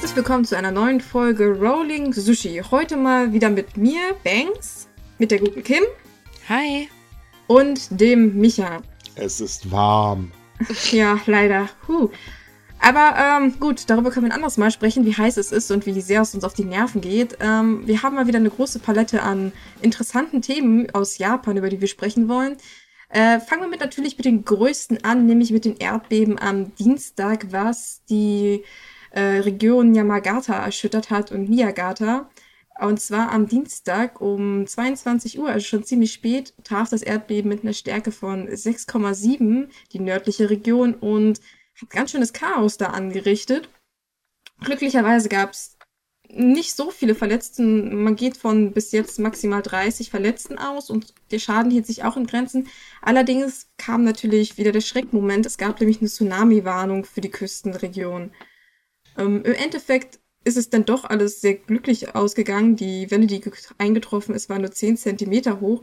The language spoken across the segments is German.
Herzlich willkommen zu einer neuen Folge Rolling Sushi. Heute mal wieder mit mir, Banks, mit der guten Kim. Hi. Und dem Micha. Es ist warm. Ja, leider. Huh. Aber ähm, gut, darüber können wir ein anderes Mal sprechen, wie heiß es ist und wie sehr es uns auf die Nerven geht. Ähm, wir haben mal wieder eine große Palette an interessanten Themen aus Japan, über die wir sprechen wollen. Äh, fangen wir mit natürlich mit den größten an, nämlich mit den Erdbeben am Dienstag, was die äh, Region Yamagata erschüttert hat und Niigata. Und zwar am Dienstag um 22 Uhr, also schon ziemlich spät, traf das Erdbeben mit einer Stärke von 6,7 die nördliche Region und hat ganz schönes Chaos da angerichtet. Glücklicherweise gab es nicht so viele Verletzten. Man geht von bis jetzt maximal 30 Verletzten aus und der Schaden hielt sich auch in Grenzen. Allerdings kam natürlich wieder der Schreckmoment. Es gab nämlich eine Tsunami-Warnung für die Küstenregion. Ähm, Im Endeffekt ist es dann doch alles sehr glücklich ausgegangen. Die Welle, die eingetroffen ist, war nur 10 Zentimeter hoch.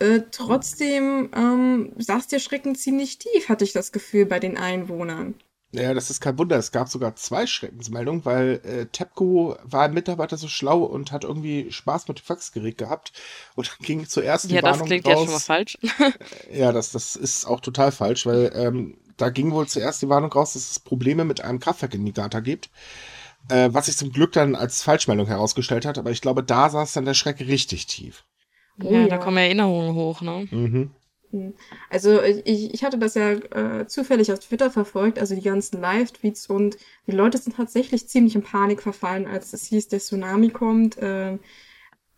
Äh, trotzdem ähm, saß der Schrecken ziemlich tief, hatte ich das Gefühl, bei den Einwohnern. Ja, das ist kein Wunder. Es gab sogar zwei Schreckensmeldungen, weil äh, TEPCO war ein Mitarbeiter so schlau und hat irgendwie Spaß mit dem Faxgerät gehabt und ging zuerst die ja, Warnung das klingt raus. ja schon mal falsch. ja, das, das ist auch total falsch, weil ähm, da ging wohl zuerst die Warnung raus, dass es Probleme mit einem Kraftwerk in Niigata gibt. Äh, was sich zum Glück dann als Falschmeldung herausgestellt hat, aber ich glaube, da saß dann der Schreck richtig tief. Oh, ja, ja, da kommen Erinnerungen hoch, ne? Mhm. Hm. Also ich, ich hatte das ja äh, zufällig auf Twitter verfolgt, also die ganzen Live-Tweets und die Leute sind tatsächlich ziemlich in Panik verfallen, als es hieß, der Tsunami kommt. Äh,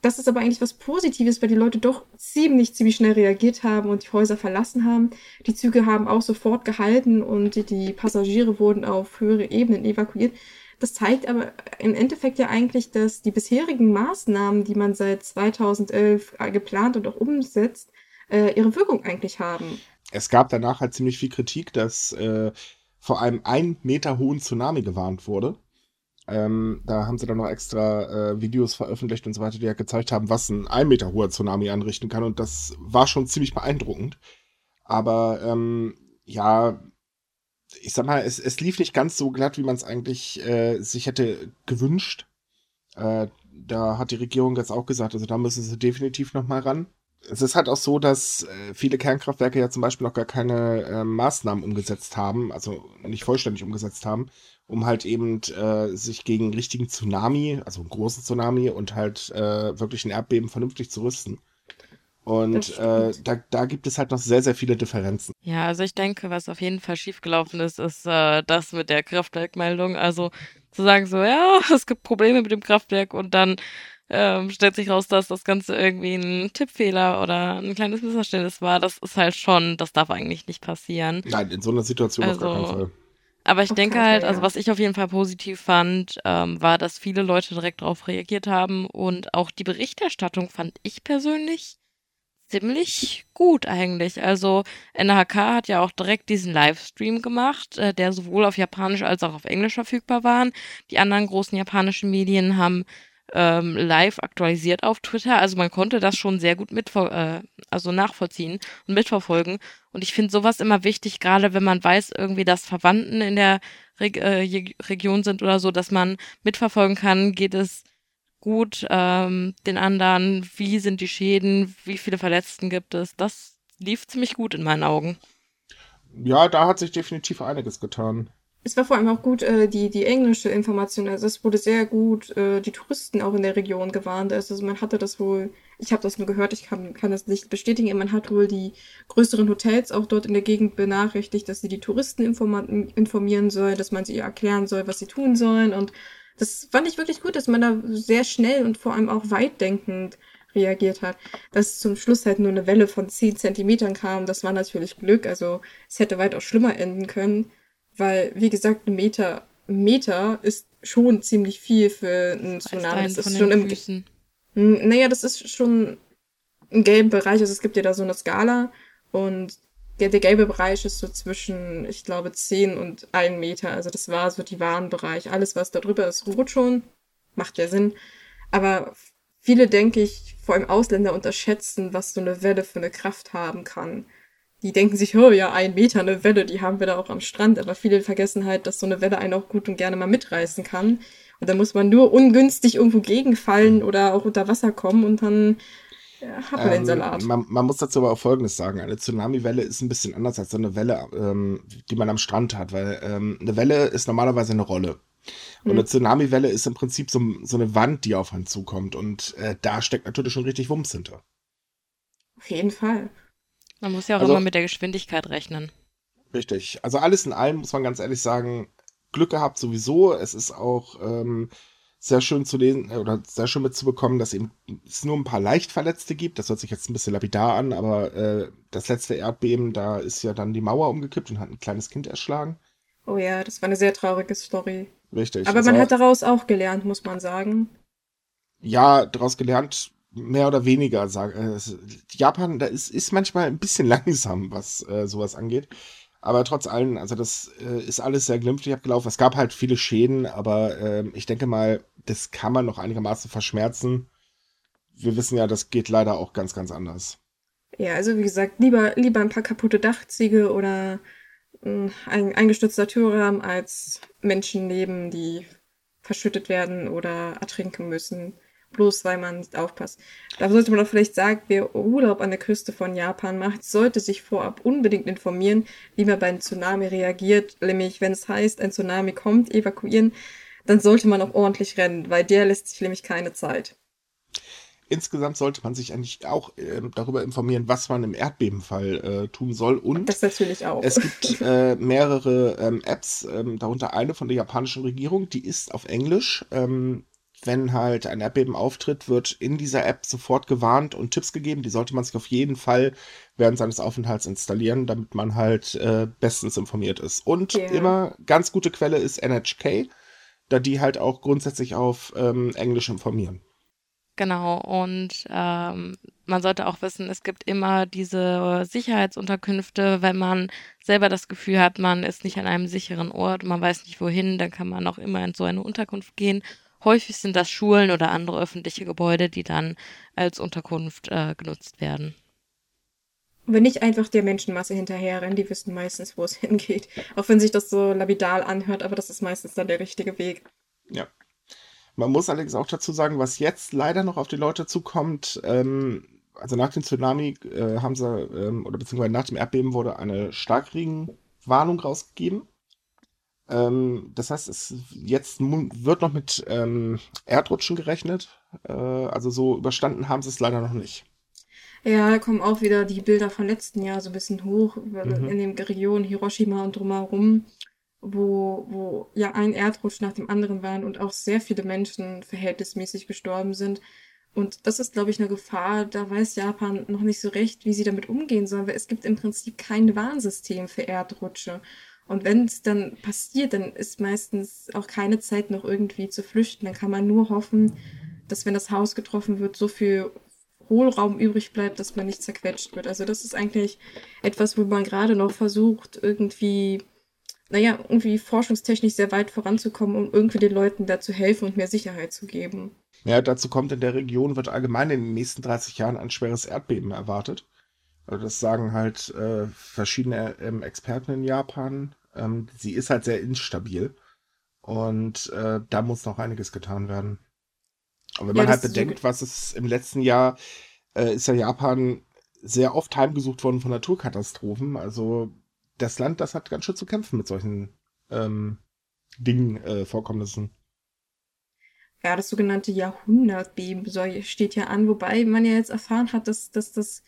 das ist aber eigentlich was Positives, weil die Leute doch ziemlich, ziemlich schnell reagiert haben und die Häuser verlassen haben. Die Züge haben auch sofort gehalten und die, Passagiere wurden auf höhere Ebenen evakuiert. Das zeigt aber im Endeffekt ja eigentlich, dass die bisherigen Maßnahmen, die man seit 2011 geplant und auch umsetzt, äh, ihre Wirkung eigentlich haben. Es gab danach halt ziemlich viel Kritik, dass äh, vor einem ein Meter hohen Tsunami gewarnt wurde. Ähm, da haben sie dann noch extra äh, Videos veröffentlicht und so weiter, die ja gezeigt haben, was ein ein Meter hoher Tsunami anrichten kann. Und das war schon ziemlich beeindruckend. Aber ähm, ja, ich sag mal, es, es lief nicht ganz so glatt, wie man es eigentlich äh, sich hätte gewünscht. Äh, da hat die Regierung jetzt auch gesagt, also da müssen sie definitiv noch mal ran es ist halt auch so, dass äh, viele Kernkraftwerke ja zum Beispiel noch gar keine äh, Maßnahmen umgesetzt haben, also nicht vollständig umgesetzt haben, um halt eben äh, sich gegen richtigen Tsunami, also einen großen Tsunami und halt äh, wirklich ein Erdbeben vernünftig zu rüsten. Und äh, da, da gibt es halt noch sehr, sehr viele Differenzen. Ja, also ich denke, was auf jeden Fall schiefgelaufen ist, ist äh, das mit der Kraftwerkmeldung. Also zu sagen so, ja, es gibt Probleme mit dem Kraftwerk und dann ähm, stellt sich raus, dass das Ganze irgendwie ein Tippfehler oder ein kleines Missverständnis war. Das ist halt schon, das darf eigentlich nicht passieren. Nein, in so einer Situation also, auf gar keinen also, Fall. Aber ich okay, denke halt, also was ich auf jeden Fall positiv fand, ähm, war, dass viele Leute direkt darauf reagiert haben und auch die Berichterstattung fand ich persönlich ziemlich gut eigentlich. Also NHK hat ja auch direkt diesen Livestream gemacht, äh, der sowohl auf Japanisch als auch auf Englisch verfügbar war. Die anderen großen japanischen Medien haben ähm, live aktualisiert auf Twitter. Also man konnte das schon sehr gut mit, äh, also nachvollziehen und mitverfolgen. Und ich finde sowas immer wichtig, gerade wenn man weiß, irgendwie, dass Verwandten in der Reg äh, Region sind oder so, dass man mitverfolgen kann, geht es gut ähm, den anderen, wie sind die Schäden, wie viele Verletzten gibt es. Das lief ziemlich gut in meinen Augen. Ja, da hat sich definitiv einiges getan es war vor allem auch gut, äh, die, die englische Information. Also es wurde sehr gut äh, die Touristen auch in der Region gewarnt. Also man hatte das wohl, ich habe das nur gehört, ich kann, kann das nicht bestätigen, man hat wohl die größeren Hotels auch dort in der Gegend benachrichtigt, dass sie die Touristen informieren soll, dass man sie erklären soll, was sie tun sollen. Und das fand ich wirklich gut, dass man da sehr schnell und vor allem auch weitdenkend reagiert hat. Dass zum Schluss halt nur eine Welle von 10 Zentimetern kam, das war natürlich Glück. Also es hätte weitaus schlimmer enden können. Weil, wie gesagt, ein Meter, Meter ist schon ziemlich viel für einen Tsunami. Das ist schon im. Füßen. Naja, das ist schon im gelben Bereich. Also es gibt ja da so eine Skala und der, der gelbe Bereich ist so zwischen, ich glaube, 10 und 1 Meter. Also das war so die Warnbereich. Alles, was da drüber ist, rot schon. Macht ja Sinn. Aber viele, denke ich, vor allem Ausländer unterschätzen, was so eine Welle für eine Kraft haben kann die denken sich, oh ja, ein Meter eine Welle, die haben wir da auch am Strand. Aber viele vergessen halt, dass so eine Welle einen auch gut und gerne mal mitreißen kann. Und dann muss man nur ungünstig irgendwo gegenfallen oder auch unter Wasser kommen und dann ja, hat man ähm, den Salat. Man, man, muss dazu aber auch Folgendes sagen. Eine Tsunami-Welle ist ein bisschen anders als so eine Welle, ähm, die man am Strand hat, weil ähm, eine Welle ist normalerweise eine Rolle. Und eine hm. Tsunami-Welle ist im Prinzip so, so, eine Wand, die auf einen zukommt. Und äh, da steckt natürlich schon richtig Wumms hinter. Auf jeden Fall. Man muss ja auch also, immer mit der Geschwindigkeit rechnen. Richtig. Also alles in allem muss man ganz ehrlich sagen, Glück gehabt sowieso. Es ist auch ähm, sehr schön zu lesen äh, oder sehr schön mitzubekommen, dass eben es nur ein paar leicht Verletzte gibt. Das hört sich jetzt ein bisschen lapidar an, aber äh, das letzte Erdbeben, da ist ja dann die Mauer umgekippt und hat ein kleines Kind erschlagen. Oh ja, das war eine sehr traurige Story. Richtig. Aber man hat daraus auch gelernt, muss man sagen. Ja, daraus gelernt, mehr oder weniger. Sag, äh, Japan, da ist, ist manchmal ein bisschen langsam, was äh, sowas angeht. Aber trotz allem, also das äh, ist alles sehr glimpflich abgelaufen. Es gab halt viele Schäden, aber äh, ich denke mal, das kann man noch einigermaßen verschmerzen. Wir wissen ja, das geht leider auch ganz, ganz anders. Ja, also wie gesagt, lieber, lieber ein paar kaputte Dachziege oder äh, ein eingestürzter Türrahmen als Menschenleben, die verschüttet werden oder ertrinken müssen bloß weil man nicht aufpasst. Da sollte man doch vielleicht sagen, wer Urlaub an der Küste von Japan macht, sollte sich vorab unbedingt informieren, wie man bei einem Tsunami reagiert. Nämlich, wenn es heißt, ein Tsunami kommt, evakuieren, dann sollte man auch ordentlich rennen, weil der lässt sich nämlich keine Zeit. Insgesamt sollte man sich eigentlich auch äh, darüber informieren, was man im Erdbebenfall äh, tun soll. Und das natürlich auch. Es gibt äh, mehrere ähm, Apps, ähm, darunter eine von der japanischen Regierung, die ist auf Englisch. Ähm, wenn halt ein Erdbeben auftritt, wird in dieser App sofort gewarnt und Tipps gegeben. Die sollte man sich auf jeden Fall während seines Aufenthalts installieren, damit man halt äh, bestens informiert ist. Und yeah. immer ganz gute Quelle ist NHK, da die halt auch grundsätzlich auf ähm, Englisch informieren. Genau, und ähm, man sollte auch wissen, es gibt immer diese Sicherheitsunterkünfte, wenn man selber das Gefühl hat, man ist nicht an einem sicheren Ort, man weiß nicht wohin, dann kann man auch immer in so eine Unterkunft gehen Häufig sind das Schulen oder andere öffentliche Gebäude, die dann als Unterkunft äh, genutzt werden. Wenn nicht einfach der Menschenmasse hinterherrennen, die wissen meistens, wo es hingeht. Auch wenn sich das so labidal anhört, aber das ist meistens dann der richtige Weg. Ja. Man muss allerdings auch dazu sagen, was jetzt leider noch auf die Leute zukommt, ähm, also nach dem Tsunami äh, haben sie, ähm, oder beziehungsweise nach dem Erdbeben wurde eine Starkregenwarnung rausgegeben. Ähm, das heißt, es jetzt wird noch mit ähm, Erdrutschen gerechnet. Äh, also so überstanden haben sie es leider noch nicht. Ja, da kommen auch wieder die Bilder von letzten Jahr so ein bisschen hoch mhm. in den Regionen Hiroshima und drumherum, wo, wo ja ein Erdrutsch nach dem anderen waren und auch sehr viele Menschen verhältnismäßig gestorben sind. Und das ist, glaube ich, eine Gefahr. Da weiß Japan noch nicht so recht, wie sie damit umgehen sollen, weil es gibt im Prinzip kein Warnsystem für Erdrutsche. Und wenn es dann passiert, dann ist meistens auch keine Zeit noch irgendwie zu flüchten. Dann kann man nur hoffen, dass wenn das Haus getroffen wird, so viel Hohlraum übrig bleibt, dass man nicht zerquetscht wird. Also das ist eigentlich etwas, wo man gerade noch versucht, irgendwie, naja, irgendwie forschungstechnisch sehr weit voranzukommen, um irgendwie den Leuten da zu helfen und mehr Sicherheit zu geben. Ja, dazu kommt in der Region, wird allgemein in den nächsten 30 Jahren ein schweres Erdbeben erwartet. Also das sagen halt äh, verschiedene ähm, Experten in Japan. Ähm, sie ist halt sehr instabil. Und äh, da muss noch einiges getan werden. Und wenn ja, man halt bedenkt, was es im letzten Jahr äh, ist ja Japan sehr oft heimgesucht worden von Naturkatastrophen. Also das Land, das hat ganz schön zu kämpfen mit solchen ähm, Dingen, äh, Vorkommnissen. Ja, das sogenannte Jahrhundertbeben steht ja an, wobei man ja jetzt erfahren hat, dass, dass das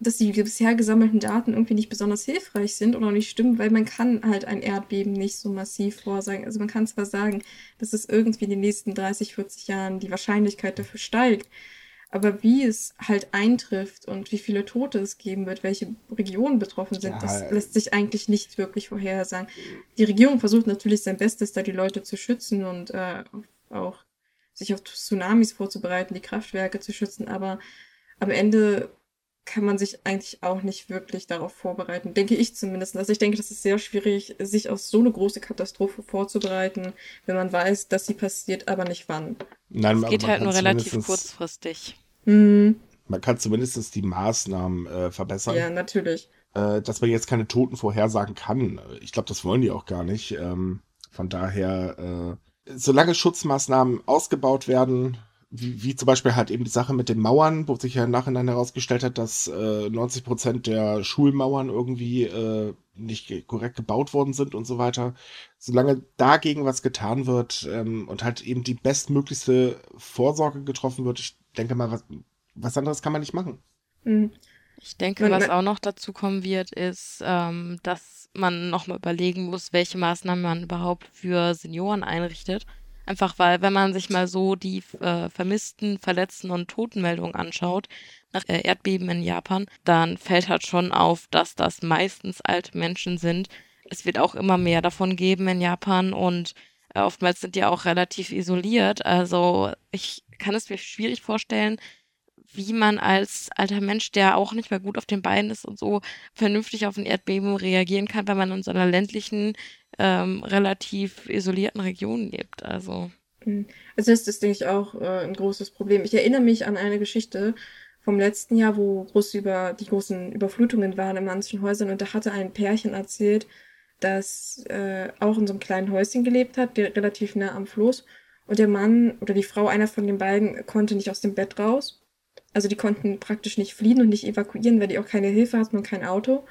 dass die bisher gesammelten Daten irgendwie nicht besonders hilfreich sind oder nicht stimmen, weil man kann halt ein Erdbeben nicht so massiv vorsagen. Also man kann zwar sagen, dass es irgendwie in den nächsten 30, 40 Jahren die Wahrscheinlichkeit dafür steigt, aber wie es halt eintrifft und wie viele Tote es geben wird, welche Regionen betroffen sind, ja, das lässt sich eigentlich nicht wirklich vorhersagen. Die Regierung versucht natürlich sein Bestes, da die Leute zu schützen und äh, auch sich auf Tsunamis vorzubereiten, die Kraftwerke zu schützen, aber am Ende kann man sich eigentlich auch nicht wirklich darauf vorbereiten. Denke ich zumindest. Also ich denke, das ist sehr schwierig, sich auf so eine große Katastrophe vorzubereiten, wenn man weiß, dass sie passiert, aber nicht wann. Nein, es geht halt nur relativ kurzfristig. Mhm. Man kann zumindest die Maßnahmen äh, verbessern. Ja, natürlich. Äh, dass man jetzt keine Toten vorhersagen kann. Ich glaube, das wollen die auch gar nicht. Ähm, von daher, äh, solange Schutzmaßnahmen ausgebaut werden, wie, wie zum Beispiel halt eben die Sache mit den Mauern, wo sich ja im Nachhinein herausgestellt hat, dass äh, 90 Prozent der Schulmauern irgendwie äh, nicht korrekt gebaut worden sind und so weiter. Solange dagegen was getan wird ähm, und halt eben die bestmöglichste Vorsorge getroffen wird, ich denke mal, was, was anderes kann man nicht machen. Mhm. Ich denke, was auch noch dazu kommen wird, ist, ähm, dass man nochmal überlegen muss, welche Maßnahmen man überhaupt für Senioren einrichtet. Einfach weil, wenn man sich mal so die äh, vermissten, verletzten und Totenmeldungen anschaut, nach äh, Erdbeben in Japan, dann fällt halt schon auf, dass das meistens alte Menschen sind. Es wird auch immer mehr davon geben in Japan und äh, oftmals sind die auch relativ isoliert. Also ich kann es mir schwierig vorstellen, wie man als alter Mensch, der auch nicht mehr gut auf den Beinen ist und so, vernünftig auf ein Erdbeben reagieren kann, wenn man in so einer ländlichen, ähm, relativ isolierten Region lebt. Also. Mhm. Also das ist, denke ich, auch äh, ein großes Problem. Ich erinnere mich an eine Geschichte vom letzten Jahr, wo groß über die großen Überflutungen waren in manchen Häusern und da hatte ein Pärchen erzählt, das äh, auch in so einem kleinen Häuschen gelebt hat, relativ nah am Fluss. Und der Mann oder die Frau, einer von den beiden, konnte nicht aus dem Bett raus also die konnten praktisch nicht fliehen und nicht evakuieren, weil die auch keine Hilfe hatten und kein Auto.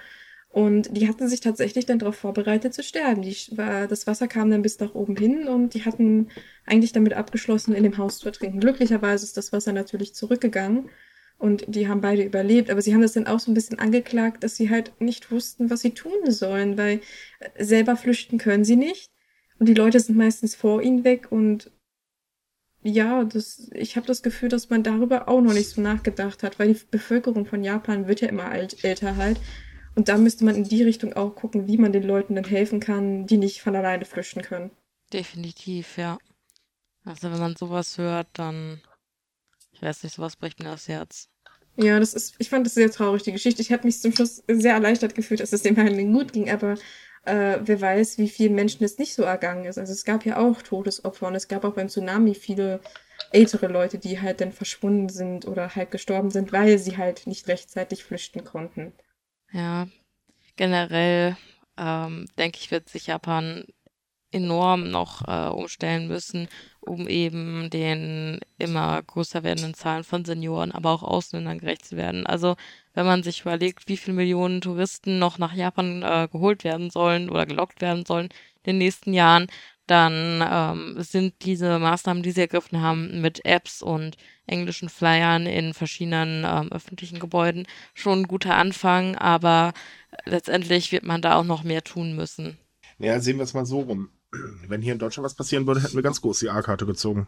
Und die hatten sich tatsächlich dann darauf vorbereitet zu sterben. Die, das Wasser kam dann bis nach oben hin und die hatten eigentlich damit abgeschlossen, in dem Haus zu ertrinken. Glücklicherweise ist das Wasser natürlich zurückgegangen und die haben beide überlebt. Aber sie haben das dann auch so ein bisschen angeklagt, dass sie halt nicht wussten, was sie tun sollen, weil selber flüchten können sie nicht. Und die Leute sind meistens vor ihnen weg und ja, das, ich habe das Gefühl, dass man darüber auch noch nicht so nachgedacht hat, weil die Bevölkerung von Japan wird ja immer alt, älter halt. Und da müsste man in die Richtung auch gucken, wie man den Leuten dann helfen kann, die nicht von alleine flüchten können. Definitiv, ja. Also wenn man sowas hört, dann, ich weiß nicht, sowas bricht mir das Herz. Ja, das ist, ich fand das sehr traurig, die Geschichte. Ich habe mich zum Schluss sehr erleichtert gefühlt, dass es dem Herrn gut ging, aber äh, wer weiß, wie vielen Menschen es nicht so ergangen ist. Also es gab ja auch Todesopfer und es gab auch beim Tsunami viele ältere Leute, die halt dann verschwunden sind oder halt gestorben sind, weil sie halt nicht rechtzeitig flüchten konnten. Ja, generell ähm, denke ich, wird sich Japan enorm noch äh, umstellen müssen, um eben den immer größer werdenden Zahlen von Senioren, aber auch Ausländern gerecht zu werden. Also wenn man sich überlegt, wie viele Millionen Touristen noch nach Japan äh, geholt werden sollen oder gelockt werden sollen in den nächsten Jahren, dann ähm, sind diese Maßnahmen, die sie ergriffen haben, mit Apps und englischen Flyern in verschiedenen ähm, öffentlichen Gebäuden schon ein guter Anfang, aber letztendlich wird man da auch noch mehr tun müssen. Ja, sehen wir es mal so rum wenn hier in Deutschland was passieren würde, hätten wir ganz groß die A-Karte gezogen.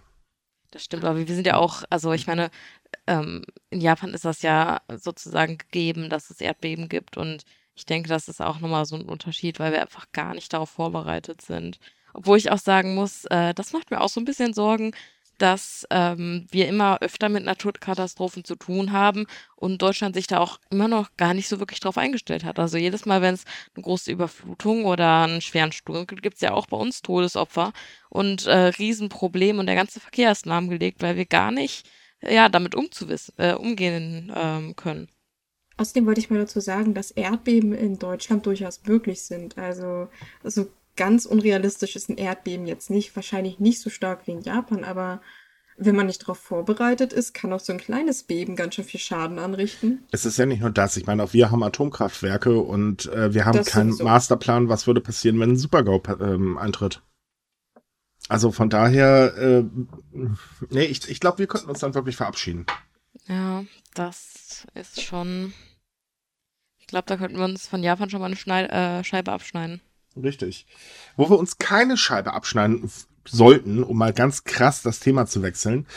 Das stimmt, aber wir sind ja auch, also ich meine, ähm, in Japan ist das ja sozusagen gegeben, dass es Erdbeben gibt und ich denke, das ist auch nochmal so ein Unterschied, weil wir einfach gar nicht darauf vorbereitet sind. Obwohl ich auch sagen muss, äh, das macht mir auch so ein bisschen Sorgen, dass ähm, wir immer öfter mit Naturkatastrophen zu tun haben und Deutschland sich da auch immer noch gar nicht so wirklich drauf eingestellt hat. Also jedes Mal, wenn es eine große Überflutung oder einen schweren Sturm gibt, gibt es ja auch bei uns Todesopfer und äh, Riesenprobleme und der ganze Verkehr ist lahmgelegt, weil wir gar nicht ja, damit umzuwissen, äh, umgehen ähm, können. Außerdem wollte ich mal dazu sagen, dass Erdbeben in Deutschland durchaus möglich sind. Also, also ganz unrealistisch ist ein Erdbeben jetzt nicht, wahrscheinlich nicht so stark wie in Japan, aber wenn man nicht darauf vorbereitet ist, kann auch so ein kleines Beben ganz schön viel Schaden anrichten. Es ist ja nicht nur das. Ich meine, auch wir haben Atomkraftwerke und äh, wir haben das keinen sowieso. Masterplan, was würde passieren, wenn ein Supergau ähm, eintritt. Also von daher, äh, nee, ich, ich glaube, wir könnten uns dann wirklich verabschieden. Ja, das ist schon. Ich glaube, da könnten wir uns von Japan schon mal eine Schneid äh, Scheibe abschneiden. Richtig. Wo wir uns keine Scheibe abschneiden sollten, um mal ganz krass das Thema zu wechseln,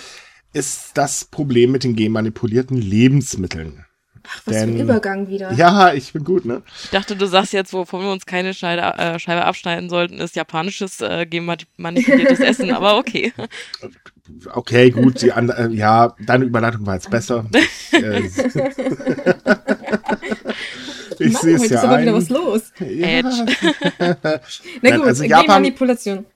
ist das Problem mit den genmanipulierten Lebensmitteln. Ach, was Denn, für ein Übergang wieder. Ja, ich bin gut, ne? Ich dachte, du sagst jetzt, wovon wir uns keine Scheide, äh, Scheibe abschneiden sollten, ist japanisches äh, genmanipuliertes Essen, aber okay. Okay, gut, die andere, äh, ja, deine Überleitung war jetzt besser. Ich, äh, ich sehe es ja ist aber wieder was los. Ja. Na gut, also Japan, Genmanipulation.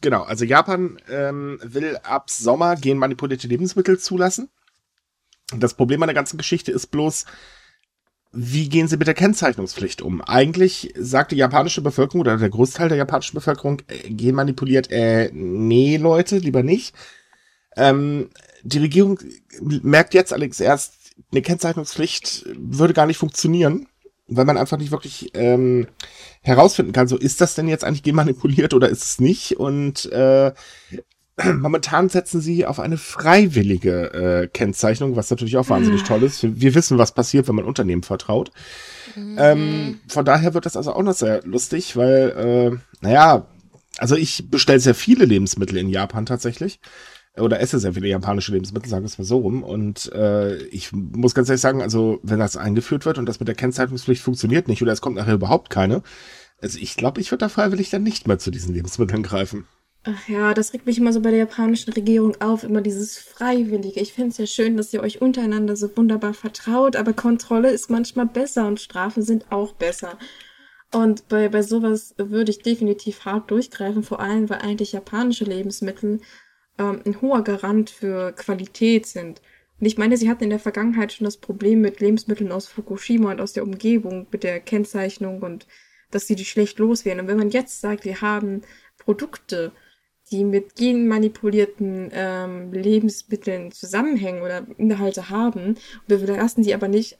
Genau, also Japan ähm, will ab Sommer genmanipulierte Lebensmittel zulassen. Das Problem an der ganzen Geschichte ist bloß, wie gehen sie mit der Kennzeichnungspflicht um? Eigentlich sagt die japanische Bevölkerung oder der Großteil der japanischen Bevölkerung, äh, genmanipuliert, äh, nee, Leute, lieber nicht. Ähm, die Regierung merkt jetzt allerdings erst, eine Kennzeichnungspflicht würde gar nicht funktionieren, weil man einfach nicht wirklich ähm, herausfinden kann, so ist das denn jetzt eigentlich genmanipuliert oder ist es nicht? Und äh, momentan setzen sie auf eine freiwillige äh, Kennzeichnung, was natürlich auch wahnsinnig toll ist. Wir, wir, wissen, was passiert, wenn man Unternehmen vertraut. Mhm. Ähm, von daher wird das also auch noch sehr lustig, weil, äh, naja, also ich bestelle sehr viele Lebensmittel in Japan tatsächlich. Oder esse sehr viele japanische Lebensmittel, sagen wir es mal so rum. Und äh, ich muss ganz ehrlich sagen, also wenn das eingeführt wird und das mit der Kennzeichnungspflicht funktioniert nicht oder es kommt nachher überhaupt keine, also ich glaube, ich würde da freiwillig dann nicht mehr zu diesen Lebensmitteln greifen. Ach ja, das regt mich immer so bei der japanischen Regierung auf, immer dieses Freiwillige. Ich finde es ja schön, dass ihr euch untereinander so wunderbar vertraut, aber Kontrolle ist manchmal besser und Strafen sind auch besser. Und bei, bei sowas würde ich definitiv hart durchgreifen, vor allem weil eigentlich japanische Lebensmittel ähm, ein hoher Garant für Qualität sind. Und ich meine, sie hatten in der Vergangenheit schon das Problem mit Lebensmitteln aus Fukushima und aus der Umgebung, mit der Kennzeichnung und dass sie die schlecht loswerden. Und wenn man jetzt sagt, wir haben Produkte, die mit genmanipulierten ähm, Lebensmitteln zusammenhängen oder Inhalte haben, und wir lassen die aber nicht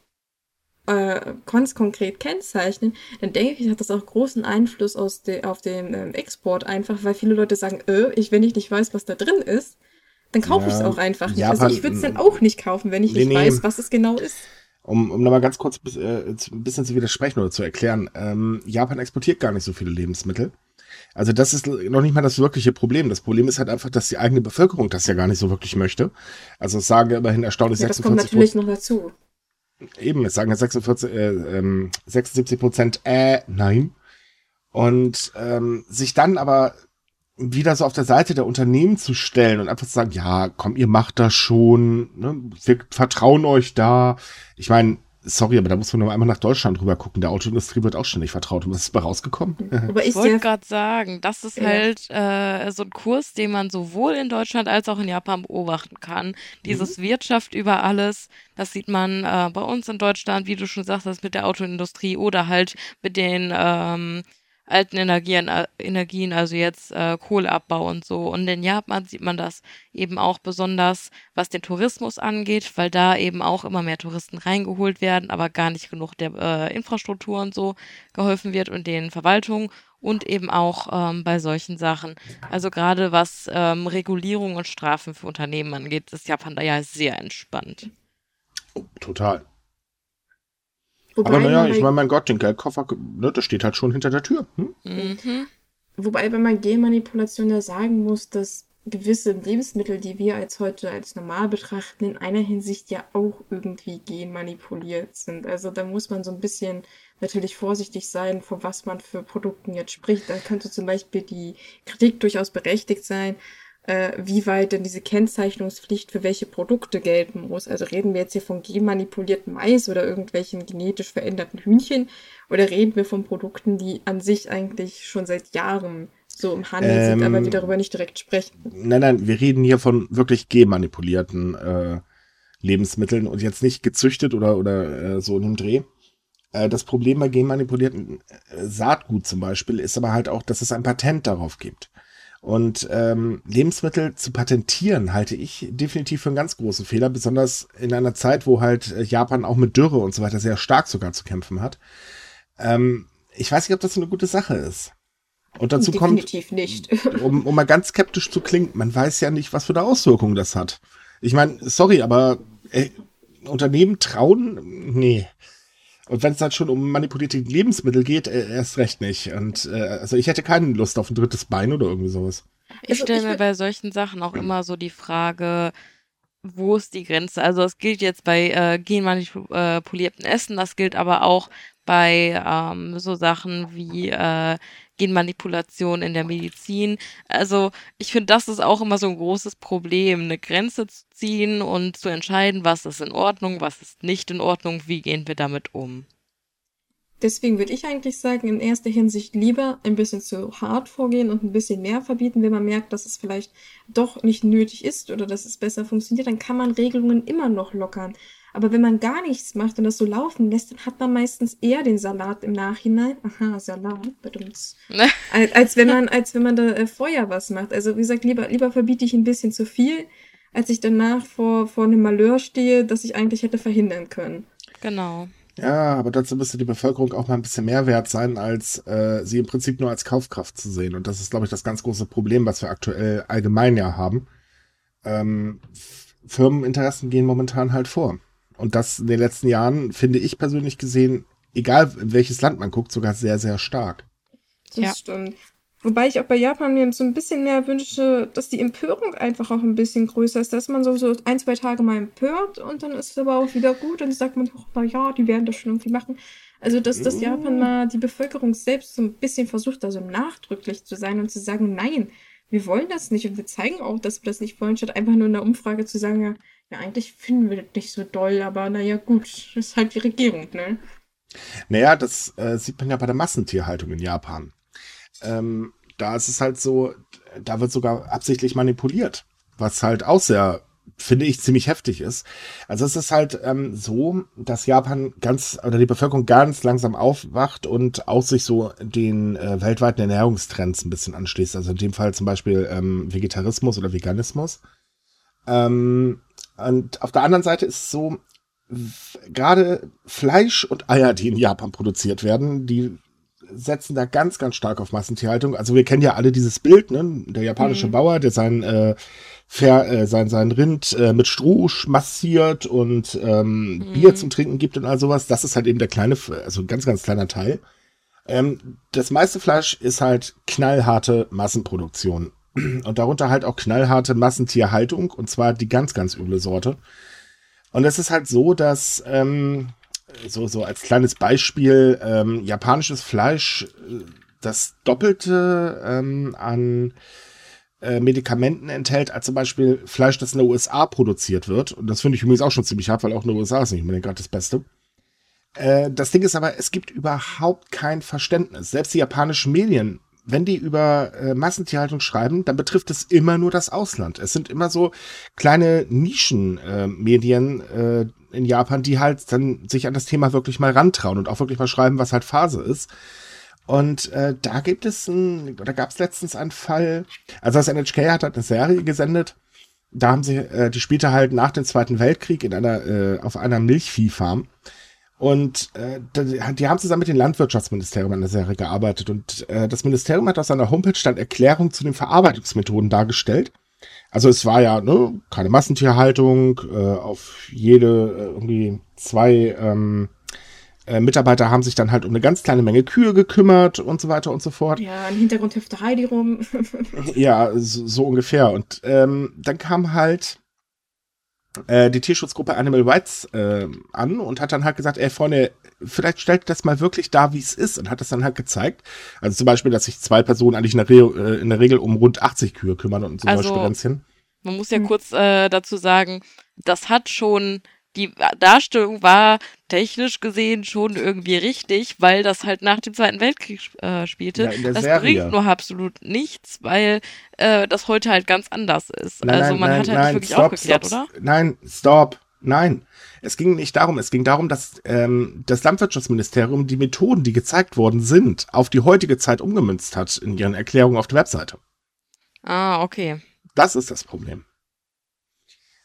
äh, ganz konkret kennzeichnen, dann denke ich, hat das auch großen Einfluss de auf den ähm, Export einfach, weil viele Leute sagen, äh, ich, wenn ich nicht weiß, was da drin ist, dann kaufe ja, ich es auch einfach nicht. Japan, also ich würde es dann auch nicht kaufen, wenn ich nee, nicht weiß, was es genau ist. Um, um nochmal ganz kurz äh, ein bisschen zu widersprechen oder zu erklären, ähm, Japan exportiert gar nicht so viele Lebensmittel. Also das ist noch nicht mal das wirkliche Problem. Das Problem ist halt einfach, dass die eigene Bevölkerung das ja gar nicht so wirklich möchte. Also es sagen immerhin erstaunlich ja, 46 Das kommt natürlich noch dazu. Eben, es sagen ja 46, äh, ähm, 76 Prozent äh, nein. Und ähm, sich dann aber wieder so auf der Seite der Unternehmen zu stellen und einfach zu sagen, ja, komm, ihr macht das schon, ne? wir vertrauen euch da. Ich meine, sorry, aber da muss man noch einmal nach Deutschland rüber gucken. Der Autoindustrie wird auch ständig vertraut. Und was ist bei rausgekommen? Aber ich wollte gerade sagen, das ist ja. halt äh, so ein Kurs, den man sowohl in Deutschland als auch in Japan beobachten kann. Dieses mhm. Wirtschaft über alles, das sieht man äh, bei uns in Deutschland, wie du schon sagst, das mit der Autoindustrie oder halt mit den ähm, alten Energien, äh, Energien also jetzt äh, Kohleabbau und so. Und in Japan sieht man das eben auch besonders, was den Tourismus angeht, weil da eben auch immer mehr Touristen reingeholt werden, aber gar nicht genug der äh, Infrastruktur und so geholfen wird und den Verwaltungen und eben auch ähm, bei solchen Sachen. Also gerade was ähm, Regulierung und Strafen für Unternehmen angeht, ist Japan da ja sehr entspannt. total. Wobei Aber naja, ich meine, mein Gott, den Geldkoffer, ne, das steht halt schon hinter der Tür. Hm? Mhm. Wobei bei man Genmanipulation ja sagen muss, dass gewisse Lebensmittel, die wir als heute als normal betrachten, in einer Hinsicht ja auch irgendwie genmanipuliert sind. Also da muss man so ein bisschen natürlich vorsichtig sein, vor was man für Produkten jetzt spricht. Da könnte zum Beispiel die Kritik durchaus berechtigt sein, äh, wie weit denn diese Kennzeichnungspflicht für welche Produkte gelten muss. Also reden wir jetzt hier von genmanipuliertem Mais oder irgendwelchen genetisch veränderten Hühnchen oder reden wir von Produkten, die an sich eigentlich schon seit Jahren so im Handel ähm, sind, aber wir darüber nicht direkt sprechen. Nein, nein, wir reden hier von wirklich genmanipulierten äh, Lebensmitteln und jetzt nicht gezüchtet oder, oder äh, so in dem Dreh. Äh, das Problem bei genmanipulierten äh, Saatgut zum Beispiel ist aber halt auch, dass es ein Patent darauf gibt. Und ähm, Lebensmittel zu patentieren halte ich definitiv für einen ganz großen Fehler, besonders in einer Zeit, wo halt äh, Japan auch mit Dürre und so weiter sehr stark sogar zu kämpfen hat. Ähm, ich weiß nicht, ob das eine gute Sache ist. Und dazu Definitiv kommt, nicht. um, um mal ganz skeptisch zu klingen, man weiß ja nicht, was für eine Auswirkungen das hat. Ich meine, sorry, aber äh, Unternehmen trauen, nee. Und wenn es dann schon um manipulierte Lebensmittel geht, äh, erst recht nicht. Und äh, also ich hätte keine Lust auf ein drittes Bein oder irgendwie sowas. Ich also stelle mir bei solchen Sachen auch immer so die Frage, wo ist die Grenze? Also es gilt jetzt bei äh, genmanipulierten Essen, das gilt aber auch bei ähm, so Sachen wie äh, Genmanipulation in der Medizin. Also ich finde, das ist auch immer so ein großes Problem, eine Grenze zu ziehen und zu entscheiden, was ist in Ordnung, was ist nicht in Ordnung, wie gehen wir damit um. Deswegen würde ich eigentlich sagen, in erster Hinsicht lieber ein bisschen zu hart vorgehen und ein bisschen mehr verbieten, wenn man merkt, dass es vielleicht doch nicht nötig ist oder dass es besser funktioniert, dann kann man Regelungen immer noch lockern. Aber wenn man gar nichts macht und das so laufen lässt, dann hat man meistens eher den Salat im Nachhinein. Aha, Salat, uns. als, als wenn man, als wenn man da äh, vorher was macht. Also wie gesagt, lieber, lieber verbiete ich ein bisschen zu viel, als ich danach vor, vor einem Malheur stehe, das ich eigentlich hätte verhindern können. Genau. Ja, aber dazu müsste die Bevölkerung auch mal ein bisschen mehr wert sein, als äh, sie im Prinzip nur als Kaufkraft zu sehen. Und das ist, glaube ich, das ganz große Problem, was wir aktuell allgemein ja haben. Ähm, Firmeninteressen gehen momentan halt vor. Und das in den letzten Jahren, finde ich persönlich gesehen, egal in welches Land man guckt, sogar sehr, sehr stark. Das ja. stimmt. Wobei ich auch bei Japan mir so ein bisschen mehr wünsche, dass die Empörung einfach auch ein bisschen größer ist, dass man so, so ein, zwei Tage mal empört und dann ist es aber auch wieder gut und sagt man, na ja, die werden das schon irgendwie machen. Also, dass, dass Japan mal die Bevölkerung selbst so ein bisschen versucht, da so nachdrücklich zu sein und zu sagen, nein, wir wollen das nicht und wir zeigen auch, dass wir das nicht wollen, statt einfach nur in der Umfrage zu sagen, ja, ja eigentlich finden wir das nicht so doll, aber naja, gut, das ist halt die Regierung, ne? Naja, das äh, sieht man ja bei der Massentierhaltung in Japan. Ähm, da ist es halt so, da wird sogar absichtlich manipuliert, was halt auch sehr, finde ich, ziemlich heftig ist. Also es ist halt ähm, so, dass Japan ganz oder die Bevölkerung ganz langsam aufwacht und auch sich so den äh, weltweiten Ernährungstrends ein bisschen anschließt. Also in dem Fall zum Beispiel ähm, Vegetarismus oder Veganismus. Ähm, und auf der anderen Seite ist es so, gerade Fleisch und Eier, die in Japan produziert werden, die setzen da ganz, ganz stark auf Massentierhaltung. Also wir kennen ja alle dieses Bild, ne? Der japanische mhm. Bauer, der sein, äh, Fer, äh, sein, sein Rind äh, mit Stroh massiert und ähm, mhm. Bier zum Trinken gibt und all sowas. Das ist halt eben der kleine, also ganz, ganz kleiner Teil. Ähm, das meiste Fleisch ist halt knallharte Massenproduktion. Und darunter halt auch knallharte Massentierhaltung, und zwar die ganz, ganz üble Sorte. Und es ist halt so, dass ähm, so, so als kleines Beispiel, ähm, japanisches Fleisch äh, das Doppelte ähm, an äh, Medikamenten enthält, als zum Beispiel Fleisch, das in den USA produziert wird. Und das finde ich übrigens auch schon ziemlich hart, weil auch in den USA ist nicht unbedingt gerade das Beste. Äh, das Ding ist aber, es gibt überhaupt kein Verständnis. Selbst die japanischen Medien wenn die über äh, Massentierhaltung schreiben, dann betrifft es immer nur das Ausland. Es sind immer so kleine Nischenmedien äh, äh, in Japan, die halt dann sich an das Thema wirklich mal rantrauen und auch wirklich mal schreiben, was halt Phase ist. Und äh, da gibt es ein, oder gab es letztens einen Fall, also das NHK hat halt eine Serie gesendet, da haben sie, äh, die spielte halt nach dem Zweiten Weltkrieg in einer, äh, auf einer Milchviehfarm. Und äh, die haben zusammen mit dem Landwirtschaftsministerium an der Serie gearbeitet. Und äh, das Ministerium hat auf seiner Homepage dann Erklärung zu den Verarbeitungsmethoden dargestellt. Also es war ja ne, keine Massentierhaltung, äh, auf jede äh, irgendwie zwei ähm, äh, Mitarbeiter haben sich dann halt um eine ganz kleine Menge Kühe gekümmert und so weiter und so fort. Ja, im Hintergrund hüpfte Heidi rum. ja, so, so ungefähr. Und ähm, dann kam halt äh, die Tierschutzgruppe Animal Rights äh, an und hat dann halt gesagt, ey Freunde, vielleicht stellt das mal wirklich da, wie es ist und hat das dann halt gezeigt. Also zum Beispiel, dass sich zwei Personen eigentlich in der, Re äh, in der Regel um rund 80 Kühe kümmern und so also, Beispiel Man muss ja hm. kurz äh, dazu sagen, das hat schon die Darstellung war technisch gesehen schon irgendwie richtig, weil das halt nach dem Zweiten Weltkrieg äh, spielte. Ja, das Serie. bringt nur absolut nichts, weil äh, das heute halt ganz anders ist. Nein, also man nein, hat halt nein, wirklich stop, aufgeklärt, stop, oder? Nein, stopp. Nein, es ging nicht darum. Es ging darum, dass ähm, das Landwirtschaftsministerium die Methoden, die gezeigt worden sind, auf die heutige Zeit umgemünzt hat in ihren Erklärungen auf der Webseite. Ah, okay. Das ist das Problem.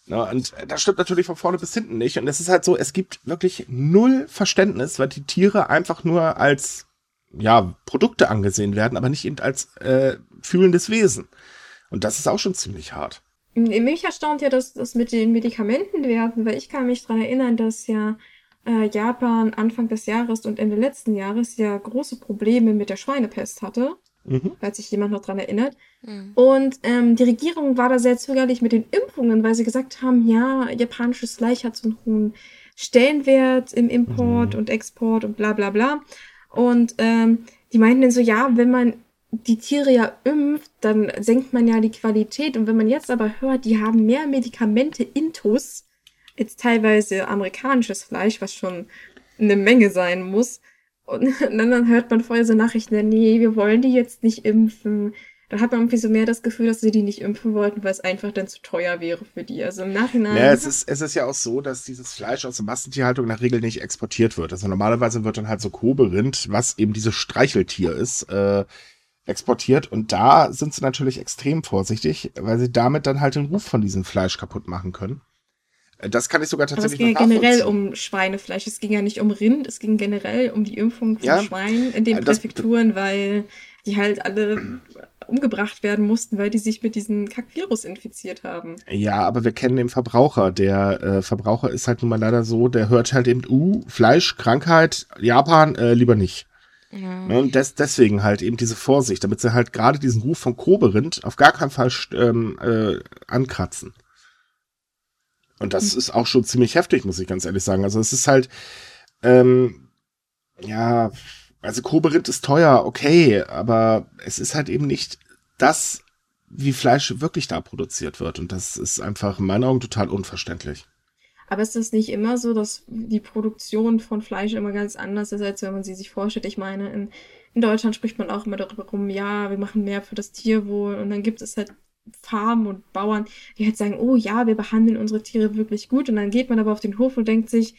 Ja, und das stimmt natürlich von vorne bis hinten nicht. Und es ist halt so, es gibt wirklich null Verständnis, weil die Tiere einfach nur als ja, Produkte angesehen werden, aber nicht eben als äh, fühlendes Wesen. Und das ist auch schon ziemlich hart. Mich erstaunt ja dass das mit den Medikamentenwerten, weil ich kann mich dran erinnern, dass ja äh, Japan Anfang des Jahres und Ende letzten Jahres ja große Probleme mit der Schweinepest hatte mhm. falls sich jemand noch dran erinnert. Mhm. Und ähm, die Regierung war da sehr zögerlich mit den Impfungen, weil sie gesagt haben, ja, japanisches Fleisch hat so einen hohen Stellenwert im Import mhm. und Export und bla bla bla. Und ähm, die meinten dann so, ja, wenn man die Tiere ja impft, dann senkt man ja die Qualität. Und wenn man jetzt aber hört, die haben mehr Medikamente intus, jetzt teilweise amerikanisches Fleisch, was schon eine Menge sein muss, und dann hört man vorher so Nachrichten, nee, wir wollen die jetzt nicht impfen. dann hat man irgendwie so mehr das Gefühl, dass sie die nicht impfen wollten, weil es einfach dann zu teuer wäre für die. Also im Nachhinein. Ja, es ist, es ist ja auch so, dass dieses Fleisch aus der Massentierhaltung nach Regel nicht exportiert wird. Also normalerweise wird dann halt so Koberind, was eben dieses Streicheltier ist, äh, exportiert. Und da sind sie natürlich extrem vorsichtig, weil sie damit dann halt den Ruf von diesem Fleisch kaputt machen können. Das kann ich sogar tatsächlich Aber es ging ja generell um Schweinefleisch. Es ging ja nicht um Rind, es ging generell um die Impfung von ja, Schweinen in den das, Präfekturen, weil die halt alle umgebracht werden mussten, weil die sich mit diesem Kackvirus infiziert haben. Ja, aber wir kennen den Verbraucher. Der äh, Verbraucher ist halt nun mal leider so, der hört halt eben, uh, Fleisch, Krankheit, Japan, äh, lieber nicht. Ja. Ne, und des, deswegen halt eben diese Vorsicht, damit sie halt gerade diesen Ruf von Koberind auf gar keinen Fall ähm, äh, ankratzen. Und das mhm. ist auch schon ziemlich heftig, muss ich ganz ehrlich sagen. Also es ist halt, ähm, ja, also Koberind ist teuer, okay, aber es ist halt eben nicht das, wie Fleisch wirklich da produziert wird. Und das ist einfach in meinen Augen total unverständlich. Aber ist das nicht immer so, dass die Produktion von Fleisch immer ganz anders ist, als wenn man sie sich vorstellt? Ich meine, in, in Deutschland spricht man auch immer darüber rum, ja, wir machen mehr für das Tierwohl und dann gibt es halt Farmen und Bauern, die halt sagen, oh ja, wir behandeln unsere Tiere wirklich gut und dann geht man aber auf den Hof und denkt sich,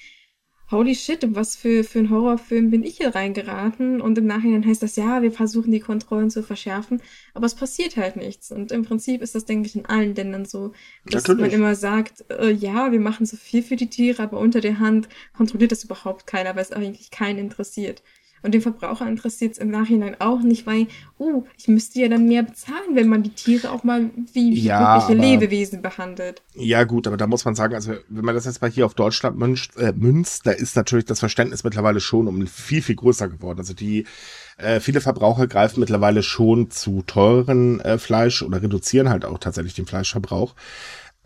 holy shit, was für, für ein Horrorfilm bin ich hier reingeraten? Und im Nachhinein heißt das, ja, wir versuchen die Kontrollen zu verschärfen, aber es passiert halt nichts. Und im Prinzip ist das, denke ich, in allen Ländern so, dass Natürlich. man immer sagt, äh, ja, wir machen so viel für die Tiere, aber unter der Hand kontrolliert das überhaupt keiner, weil es eigentlich keinen interessiert. Und den Verbraucher interessiert es im Nachhinein auch nicht, weil, uh, ich müsste ja dann mehr bezahlen, wenn man die Tiere auch mal wie, wie ja, wirkliche aber, Lebewesen behandelt. Ja, gut, aber da muss man sagen, also wenn man das jetzt mal hier auf Deutschland münzt, äh, münzt da ist natürlich das Verständnis mittlerweile schon um viel, viel größer geworden. Also die äh, viele Verbraucher greifen mittlerweile schon zu teuren äh, Fleisch oder reduzieren halt auch tatsächlich den Fleischverbrauch.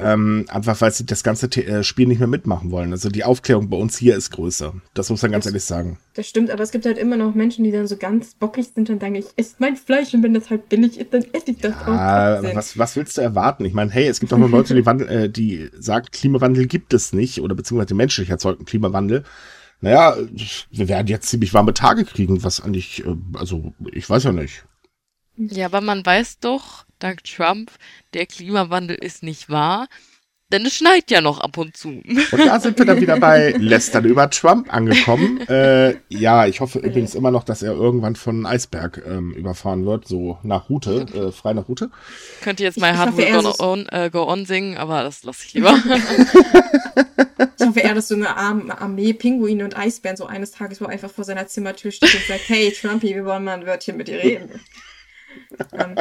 Ähm, einfach weil sie das ganze äh, Spiel nicht mehr mitmachen wollen. Also die Aufklärung bei uns hier ist größer. Das muss man ganz das, ehrlich sagen. Das stimmt, aber es gibt halt immer noch Menschen, die dann so ganz bockig sind und sagen, ich esse mein Fleisch und wenn das halt billig ist, dann esse ich das ja, auch. Was, was willst du erwarten? Ich meine, hey, es gibt doch noch Leute, die, Wandel, äh, die sagen, Klimawandel gibt es nicht oder beziehungsweise menschlich erzeugten Klimawandel. Naja, wir werden jetzt ziemlich warme Tage kriegen, was eigentlich, äh, also ich weiß ja nicht. Ja, aber man weiß doch, dank Trump, der Klimawandel ist nicht wahr. Denn es schneit ja noch ab und zu. Und da sind wir dann wieder bei Lästern über Trump angekommen. Äh, ja, ich hoffe übrigens immer noch, dass er irgendwann von Eisberg ähm, überfahren wird, so nach Route, äh, frei nach Route. Könnte jetzt mal Hard Will go on, äh, go on singen, aber das lasse ich lieber. ich hoffe eher, dass so eine Armee Pinguine und Eisbären so eines Tages wo einfach vor seiner Zimmertür steht und sagt, hey Trumpy, wir wollen mal ein Wörtchen mit dir reden. ähm,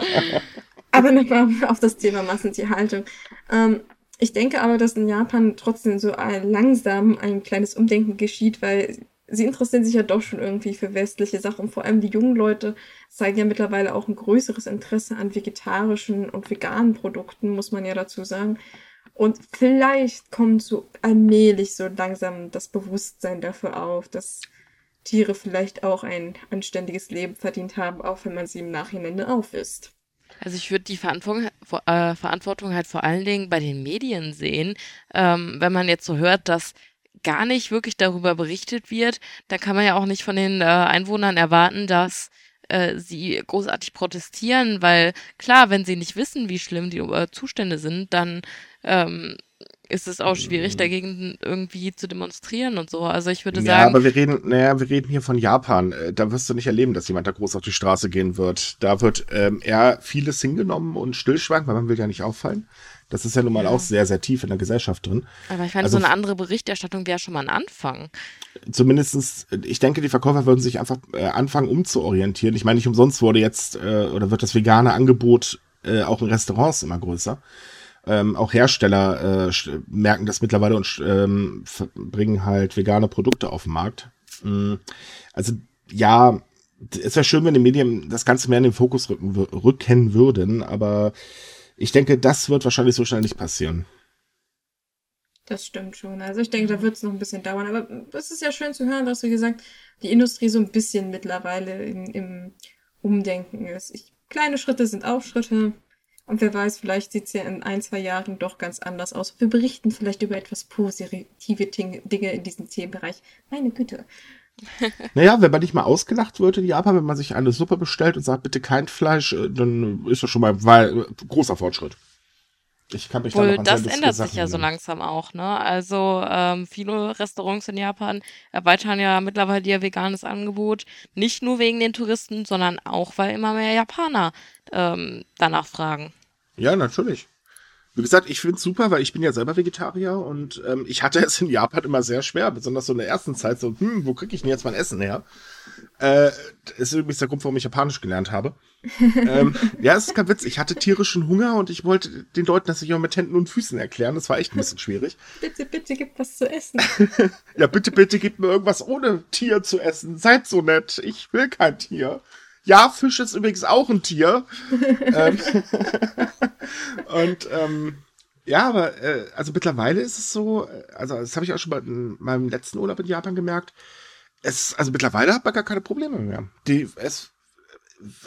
aber nochmal auf das Thema Massentierhaltung. Ähm, ich denke aber, dass in Japan trotzdem so ein, langsam ein kleines Umdenken geschieht, weil sie interessieren sich ja doch schon irgendwie für westliche Sachen. Vor allem die jungen Leute zeigen ja mittlerweile auch ein größeres Interesse an vegetarischen und veganen Produkten, muss man ja dazu sagen. Und vielleicht kommt so allmählich so langsam das Bewusstsein dafür auf, dass Tiere vielleicht auch ein anständiges Leben verdient haben, auch wenn man sie im Nachhinein aufisst. Also ich würde die Verantwortung, äh, Verantwortung halt vor allen Dingen bei den Medien sehen. Ähm, wenn man jetzt so hört, dass gar nicht wirklich darüber berichtet wird, dann kann man ja auch nicht von den äh, Einwohnern erwarten, dass äh, sie großartig protestieren, weil klar, wenn sie nicht wissen, wie schlimm die äh, Zustände sind, dann ähm, ist es auch schwierig, mhm. dagegen irgendwie zu demonstrieren und so. Also ich würde ja, sagen. Ja, aber wir reden, naja, wir reden hier von Japan. Äh, da wirst du nicht erleben, dass jemand da groß auf die Straße gehen wird. Da wird ähm, eher vieles hingenommen und stillschweigend, weil man will ja nicht auffallen. Das ist ja nun mal ja. auch sehr, sehr tief in der Gesellschaft drin. Aber ich meine, also, so eine andere Berichterstattung wäre schon mal ein Anfang. Zumindestens, ich denke, die Verkäufer würden sich einfach äh, anfangen umzuorientieren. Ich meine, nicht umsonst wurde jetzt, äh, oder wird das vegane Angebot äh, auch in Restaurants immer größer. Ähm, auch Hersteller äh, merken das mittlerweile und ähm, bringen halt vegane Produkte auf den Markt. Mhm. Also ja, es wäre schön, wenn die Medien das Ganze mehr in den Fokus rücken, rücken würden, aber ich denke, das wird wahrscheinlich so schnell nicht passieren. Das stimmt schon. Also ich denke, da wird es noch ein bisschen dauern. Aber es ist ja schön zu hören, dass, wie gesagt, die Industrie so ein bisschen mittlerweile in, im Umdenken ist. Ich, kleine Schritte sind auch Schritte. Und wer weiß, vielleicht sieht es ja in ein, zwei Jahren doch ganz anders aus. Wir berichten vielleicht über etwas positive Dinge in diesem Themenbereich. Meine Güte. naja, wenn man nicht mal ausgelacht wird in Japan, wenn man sich eine Suppe bestellt und sagt, bitte kein Fleisch, äh, dann ist das schon mal weil, großer Fortschritt. Ich kann mich Wohl, da noch an das ändert sich ja so langsam auch, ne? Also ähm, viele Restaurants in Japan erweitern ja mittlerweile ihr veganes Angebot, nicht nur wegen den Touristen, sondern auch, weil immer mehr Japaner ähm, danach fragen. Ja, natürlich. Wie gesagt, ich finde es super, weil ich bin ja selber Vegetarier und ähm, ich hatte es in Japan immer sehr schwer, besonders so in der ersten Zeit, so, hm, wo kriege ich denn jetzt mein Essen her? Äh, ist übrigens der Grund, warum ich Japanisch gelernt habe. ähm, ja, es ist kein Witz. Ich hatte tierischen Hunger und ich wollte den Leuten das nicht auch mit Händen und Füßen erklären. Das war echt ein bisschen schwierig. bitte, bitte, gib was zu essen. ja, bitte, bitte, gib mir irgendwas ohne Tier zu essen. Seid so nett. Ich will kein Tier. Ja, Fisch ist übrigens auch ein Tier. ähm, und ähm, ja, aber äh, also mittlerweile ist es so, also das habe ich auch schon bei meinem letzten Urlaub in Japan gemerkt. Es, also mittlerweile hat man gar keine Probleme mehr. Die, es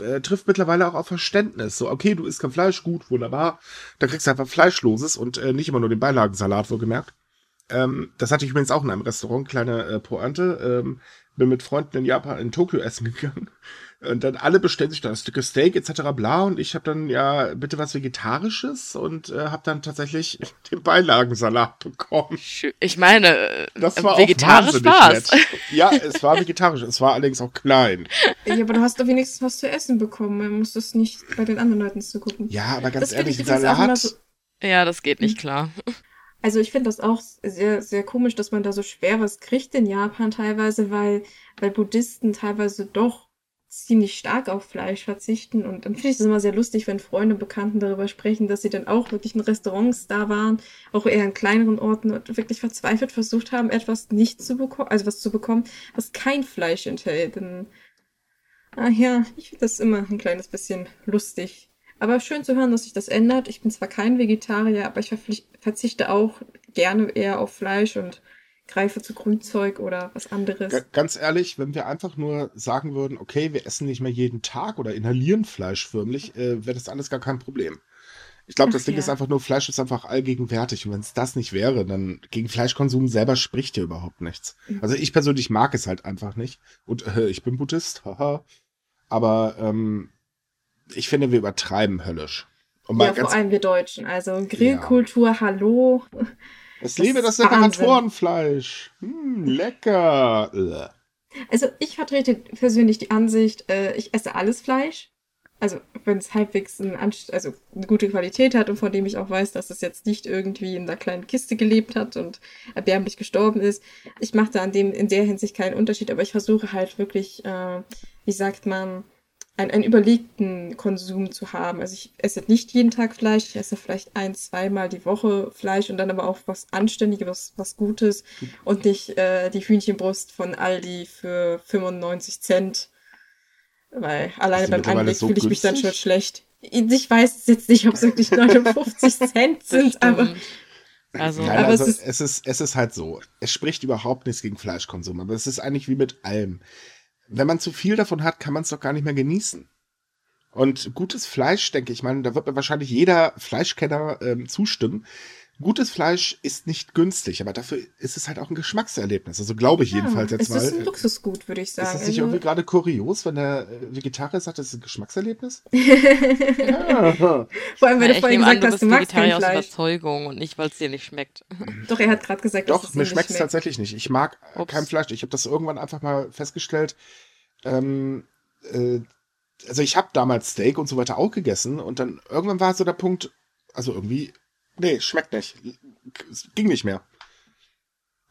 äh, trifft mittlerweile auch auf Verständnis. So, okay, du isst kein Fleisch, gut, wunderbar. Dann kriegst du einfach Fleischloses und äh, nicht immer nur den Beilagensalat, wohlgemerkt. Ähm, das hatte ich übrigens auch in einem Restaurant, kleine äh, Pointe. Ähm, bin mit Freunden in Japan, in Tokio essen gegangen. Und dann alle bestellen sich da ein Stück Steak etc. bla und ich habe dann ja bitte was Vegetarisches und äh, habe dann tatsächlich den Beilagensalat bekommen. Ich meine, das war vegetarisch war's. Ja, es war vegetarisch, es war allerdings auch klein. Ja, aber du hast doch wenigstens was zu essen bekommen. Man muss das nicht bei den anderen Leuten zu gucken. Ja, aber ganz das ehrlich, Salat. So ja, das geht nicht klar. Also ich finde das auch sehr, sehr komisch, dass man da so schwer was kriegt in Japan teilweise, weil, weil Buddhisten teilweise doch ziemlich stark auf Fleisch verzichten. Und dann finde ich das immer sehr lustig, wenn Freunde und Bekannten darüber sprechen, dass sie dann auch wirklich in Restaurants da waren, auch eher in kleineren Orten und wirklich verzweifelt versucht haben, etwas nicht zu bekommen, also was zu bekommen, was kein Fleisch enthält. Denn, ah ja, ich finde das immer ein kleines bisschen lustig. Aber schön zu hören, dass sich das ändert. Ich bin zwar kein Vegetarier, aber ich verzichte auch gerne eher auf Fleisch und greife zu Grünzeug oder was anderes. G ganz ehrlich, wenn wir einfach nur sagen würden, okay, wir essen nicht mehr jeden Tag oder inhalieren Fleisch förmlich, äh, wäre das alles gar kein Problem. Ich glaube, das Ding ja. ist einfach nur, Fleisch ist einfach allgegenwärtig. Und wenn es das nicht wäre, dann gegen Fleischkonsum selber spricht ja überhaupt nichts. Mhm. Also ich persönlich mag es halt einfach nicht. Und äh, ich bin Buddhist, haha. Aber ähm, ich finde, wir übertreiben höllisch. ja, vor allem wir Deutschen. Also Grillkultur, ja. hallo. Ich liebe das Separatorenfleisch. Hm, lecker. Also ich vertrete persönlich die Ansicht, äh, ich esse alles Fleisch. Also wenn es halbwegs ein also eine gute Qualität hat und von dem ich auch weiß, dass es jetzt nicht irgendwie in einer kleinen Kiste gelebt hat und erbärmlich gestorben ist. Ich mache da an dem in der Hinsicht keinen Unterschied, aber ich versuche halt wirklich, äh, wie sagt man, einen, einen überlegten Konsum zu haben. Also ich esse nicht jeden Tag Fleisch, ich esse vielleicht ein, zweimal die Woche Fleisch und dann aber auch was Anständiges, was, was Gutes und nicht äh, die Hühnchenbrust von Aldi für 95 Cent. Weil alleine beim Anblick so fühle ich mich dann schon schlecht. Ich weiß jetzt nicht, ob es wirklich 59 Cent sind, aber. Also, Nein, aber also es, ist, es, ist, es ist halt so. Es spricht überhaupt nichts gegen Fleischkonsum, aber es ist eigentlich wie mit allem wenn man zu viel davon hat, kann man es doch gar nicht mehr genießen. Und gutes Fleisch, denke ich, meine, da wird mir wahrscheinlich jeder Fleischkenner ähm, zustimmen. Gutes Fleisch ist nicht günstig, aber dafür ist es halt auch ein Geschmackserlebnis. Also glaube ich ja, jedenfalls jetzt mal. Es ist ein Luxusgut, würde ich sagen. Ist das nicht irgendwie gerade kurios, wenn der äh, Vegetarier sagt, das ist ein Geschmackserlebnis? ja. Vor allem, weil ja, du vorhin gesagt hast, du magst kein Fleisch. aus Überzeugung und nicht, weil es dir nicht schmeckt. Doch, er hat gerade gesagt, Doch, dass es mir schmeckt es tatsächlich nicht. Ich mag Ups. kein Fleisch. Ich habe das irgendwann einfach mal festgestellt. Ähm, äh, also ich habe damals Steak und so weiter auch gegessen und dann irgendwann war so der Punkt, also irgendwie Nee, schmeckt nicht. Es ging nicht mehr.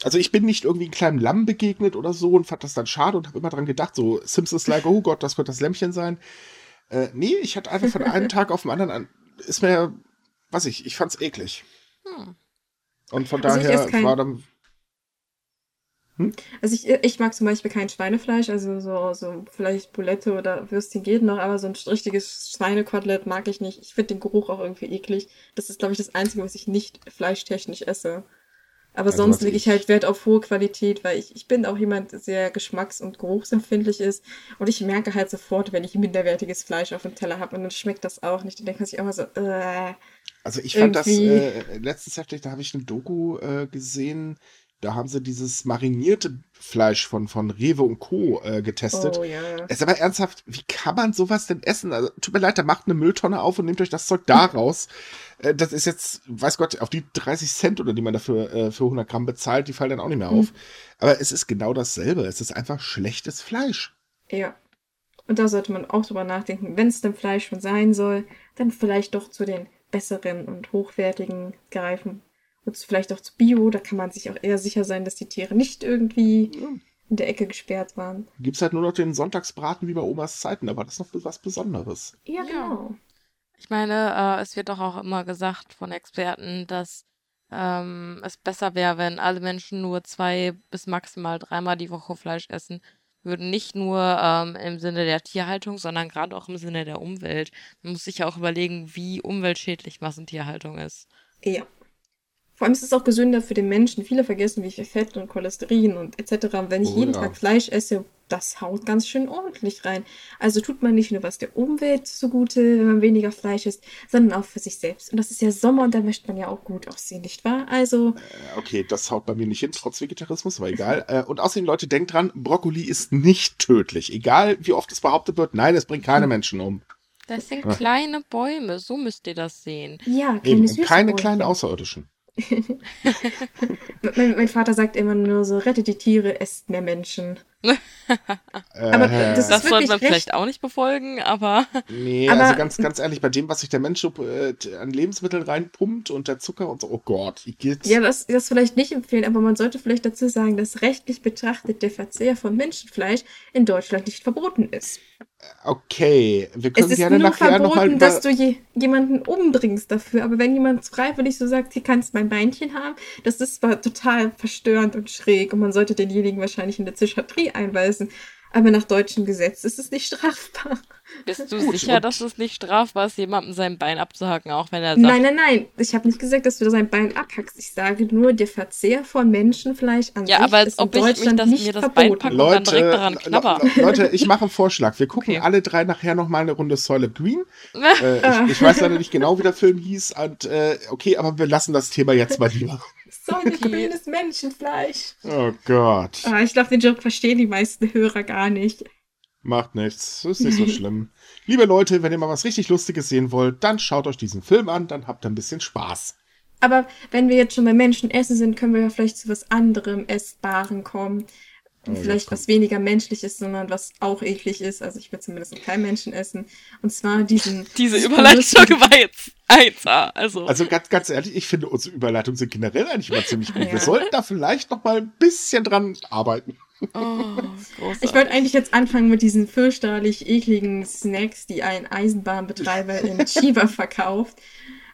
Also ich bin nicht irgendwie einem kleinen Lamm begegnet oder so und fand das dann schade und habe immer dran gedacht, so Simpsons like, oh Gott, das könnte das Lämmchen sein. Äh, nee, ich hatte einfach von einem Tag auf den anderen an, ist mir, was ich, ich fand's eklig. Hm. Und von also daher war dann, hm? Also ich, ich mag zum Beispiel kein Schweinefleisch, also so, so vielleicht Bulette oder Würstchen geht noch, aber so ein richtiges Schweinekotelett mag ich nicht. Ich finde den Geruch auch irgendwie eklig. Das ist, glaube ich, das Einzige, was ich nicht fleischtechnisch esse. Aber ja, sonst lege ich halt Wert auf hohe Qualität, weil ich, ich bin auch jemand, der sehr geschmacks- und geruchsempfindlich ist. Und ich merke halt sofort, wenn ich minderwertiges Fleisch auf dem Teller habe und dann schmeckt das auch nicht. Dann denkt man sich auch mal so, äh, Also ich fand irgendwie. das äh, letztens heftig, da habe ich eine Doku äh, gesehen, Da haben sie dieses marinierte Fleisch von, von Rewe und Co. Äh, getestet. Oh ja. Es ist aber ernsthaft, wie kann man sowas denn essen? Also, tut mir leid, da macht eine Mülltonne auf und nehmt euch das Zeug da raus. Äh, das ist jetzt, weiß Gott, auf die 30 Cent oder die man dafür äh, für 100 Gramm bezahlt, die fallen dann auch nicht mehr auf. Mhm. Aber es ist genau dasselbe. Es ist einfach schlechtes Fleisch. Ja. Und da sollte man auch drüber nachdenken, wenn es denn Fleisch schon sein soll, dann vielleicht doch zu den besseren und hochwertigen greifen. Und vielleicht auch zu Bio, da kann man sich auch eher sicher sein, dass die Tiere nicht irgendwie in der Ecke gesperrt waren. Gibt's halt nur noch den Sonntagsbraten wie bei Omas Zeiten, war das noch was Besonderes. Ja, Ja. genau. Ich meine, äh, es wird doch auch immer gesagt von Experten, dass ähm, es besser wäre, wenn alle Menschen nur zwei bis maximal dreimal die Woche Fleisch essen würden. Nicht nur ähm, im Sinne der Tierhaltung, sondern gerade auch im Sinne der Umwelt. Man muss sich ja auch überlegen, wie umweltschädlich Massentierhaltung ist. Ja. Vor allem ist es auch gesünder für den Menschen. Viele vergessen, wie viel Fett und Cholesterin und etc. Wenn ich Oh, jeden ja. Tag Fleisch esse, das haut ganz schön ordentlich rein. Also tut man nicht nur was der Umwelt zugute, wenn man weniger Fleisch isst, sondern auch für sich selbst. Und das ist ja Sommer und da möchte man ja auch gut aussehen, nicht wahr? Also, Äh, Okay, das haut bei mir nicht hin, trotz Vegetarismus, aber egal. Äh, Und außerdem, Leute, denkt dran, Brokkoli ist nicht tödlich. Egal, wie oft es behauptet wird, nein, es bringt keine Menschen um. Das sind Ja. kleine Bäume, so müsst ihr das sehen. ja, Eben, kleine süße keine kleinen Außerirdischen. mein, mein Vater sagt immer nur so, rettet die Tiere, esst mehr Menschen. Äh, Aber das Das sollte man recht. vielleicht auch nicht befolgen, aber Nee, Aber- also ganz, ganz ehrlich, bei dem, was sich der Mensch äh, an Lebensmitteln reinpumpt und der Zucker und so, oh Gott, ich geht's. Ja, das, das vielleicht nicht empfehlen, aber man sollte vielleicht dazu sagen, dass rechtlich betrachtet der Verzehr von Menschenfleisch in Deutschland nicht verboten ist. Okay, wir Es können ist gerne nur nachher nochmal verboten, über. dass du je, jemanden umbringst dafür. Aber wenn jemand freiwillig so sagt, hier kannst mein Beinchen haben, das ist zwar total verstörend und schräg und man sollte denjenigen wahrscheinlich in der Psychiatrie einweisen. Aber nach deutschem Gesetz ist es nicht strafbar. bist du Gut, sicher, und- dass es nicht strafbar ist, jemandem sein Bein abzuhacken, auch wenn er sagt, Nein, nein, nein. Ich habe nicht gesagt, dass du sein Bein abhackst. Ich sage nur, der Verzehr von Menschenfleisch an Ja, sich aber als ist in ob ich mich Deutschland das- nicht mir das Bein verboten. packe. und dann direkt daran Le- knabber. Le- Leute, ich mache einen Vorschlag. Wir gucken Okay. alle drei nachher nochmal eine Runde Soylent Green. Äh, ich, ich weiß leider nicht genau, wie der Film hieß. Und, äh, okay, aber wir lassen das Thema jetzt mal lieber. Säure grünes Menschenfleisch. Oh Gott. Ah, ich glaube, den Joke verstehen die meisten Hörer gar nicht. Macht nichts. Ist nicht so schlimm. Liebe Leute, wenn ihr mal was richtig Lustiges sehen wollt, dann schaut euch diesen Film an, dann habt ihr ein bisschen Spaß. Aber wenn wir jetzt schon bei Menschen essen sind, können wir ja vielleicht zu was anderem Essbaren kommen. Oh, jetzt vielleicht was weniger menschlich ist, sondern was auch eklig ist. Also ich will zumindest kein Menschen essen. Und zwar diesen. diese Überleitung war jetzt 1A. Also, Also ganz, ganz ehrlich, ich finde, unsere Überleitungen sind generell eigentlich immer ziemlich gut. Ja. Wir sollten da vielleicht noch mal ein bisschen dran arbeiten. oh. Ich wollte eigentlich jetzt anfangen mit diesen fürchterlich ekligen Snacks, die ein Eisenbahnbetreiber in Chiba verkauft.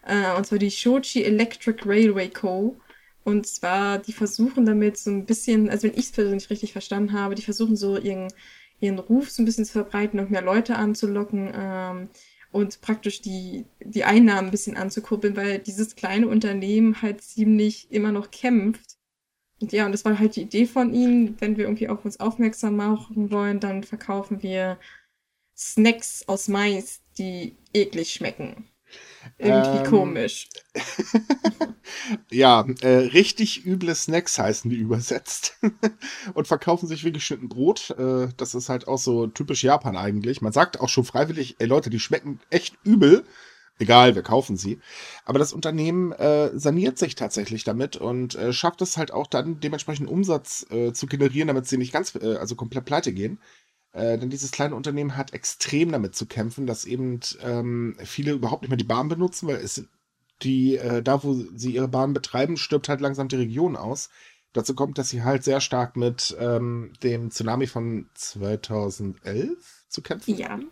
Äh, und zwar die Shochi Electric Railway Co. Und zwar, die versuchen damit so ein bisschen, also wenn ich es persönlich richtig verstanden habe, die versuchen so ihren, ihren Ruf so ein bisschen zu verbreiten und mehr Leute anzulocken ähm, und praktisch die, die Einnahmen ein bisschen anzukurbeln, weil dieses kleine Unternehmen halt ziemlich immer noch kämpft. Und ja, und das war halt die Idee von ihnen, wenn wir irgendwie auf uns aufmerksam machen wollen, dann verkaufen wir Snacks aus Mais, die eklig schmecken. Irgendwie Ähm, komisch. Ja, äh, richtig üble Snacks heißen die übersetzt. und verkaufen sich wie geschnitten Brot. Äh, das ist halt auch so typisch Japan eigentlich. Man sagt auch schon freiwillig, ey Leute, die schmecken echt übel. Egal, wir kaufen sie. Aber das Unternehmen äh, saniert sich tatsächlich damit und äh, schafft es halt auch dann dementsprechend Umsatz äh, zu generieren, damit sie nicht ganz, äh, also komplett pleite gehen. Äh, denn dieses kleine Unternehmen hat extrem damit zu kämpfen, dass eben ähm, viele überhaupt nicht mehr die Bahn benutzen, weil es die, äh, da wo sie ihre Bahn betreiben, stirbt halt langsam die Region aus. Dazu kommt, dass sie halt sehr stark mit ähm, dem Tsunami von 2011 zu kämpfen Ja. hatten.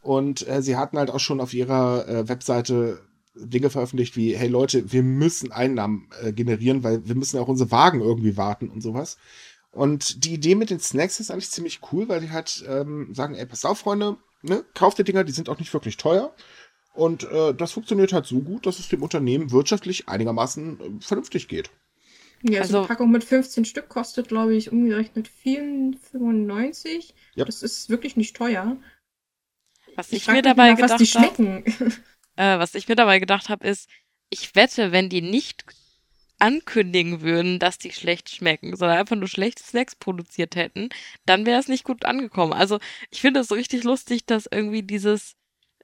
Und äh, sie hatten halt auch schon auf ihrer äh, Webseite Dinge veröffentlicht wie, hey Leute, wir müssen Einnahmen äh, generieren, weil wir müssen auch unsere Wagen irgendwie warten und sowas. Und die Idee mit den Snacks ist eigentlich ziemlich cool, weil die halt ähm, sagen, ey, passt auf, Freunde, ne, kauft die Dinger, die sind auch nicht wirklich teuer. Und äh, das funktioniert halt so gut, dass es dem Unternehmen wirtschaftlich einigermaßen äh, vernünftig geht. Ja, so Also- eine Packung mit 15 Stück kostet, glaube ich, umgerechnet 4,95. Ja. Das ist wirklich nicht teuer. was Ich ich mir dabei die gedacht habe, äh, was ich mir dabei gedacht habe, ist, ich wette, wenn die nicht ankündigen würden, dass die schlecht schmecken, sondern einfach nur schlechte Snacks produziert hätten, dann wäre es nicht gut angekommen. Also ich finde es so richtig lustig, dass irgendwie dieses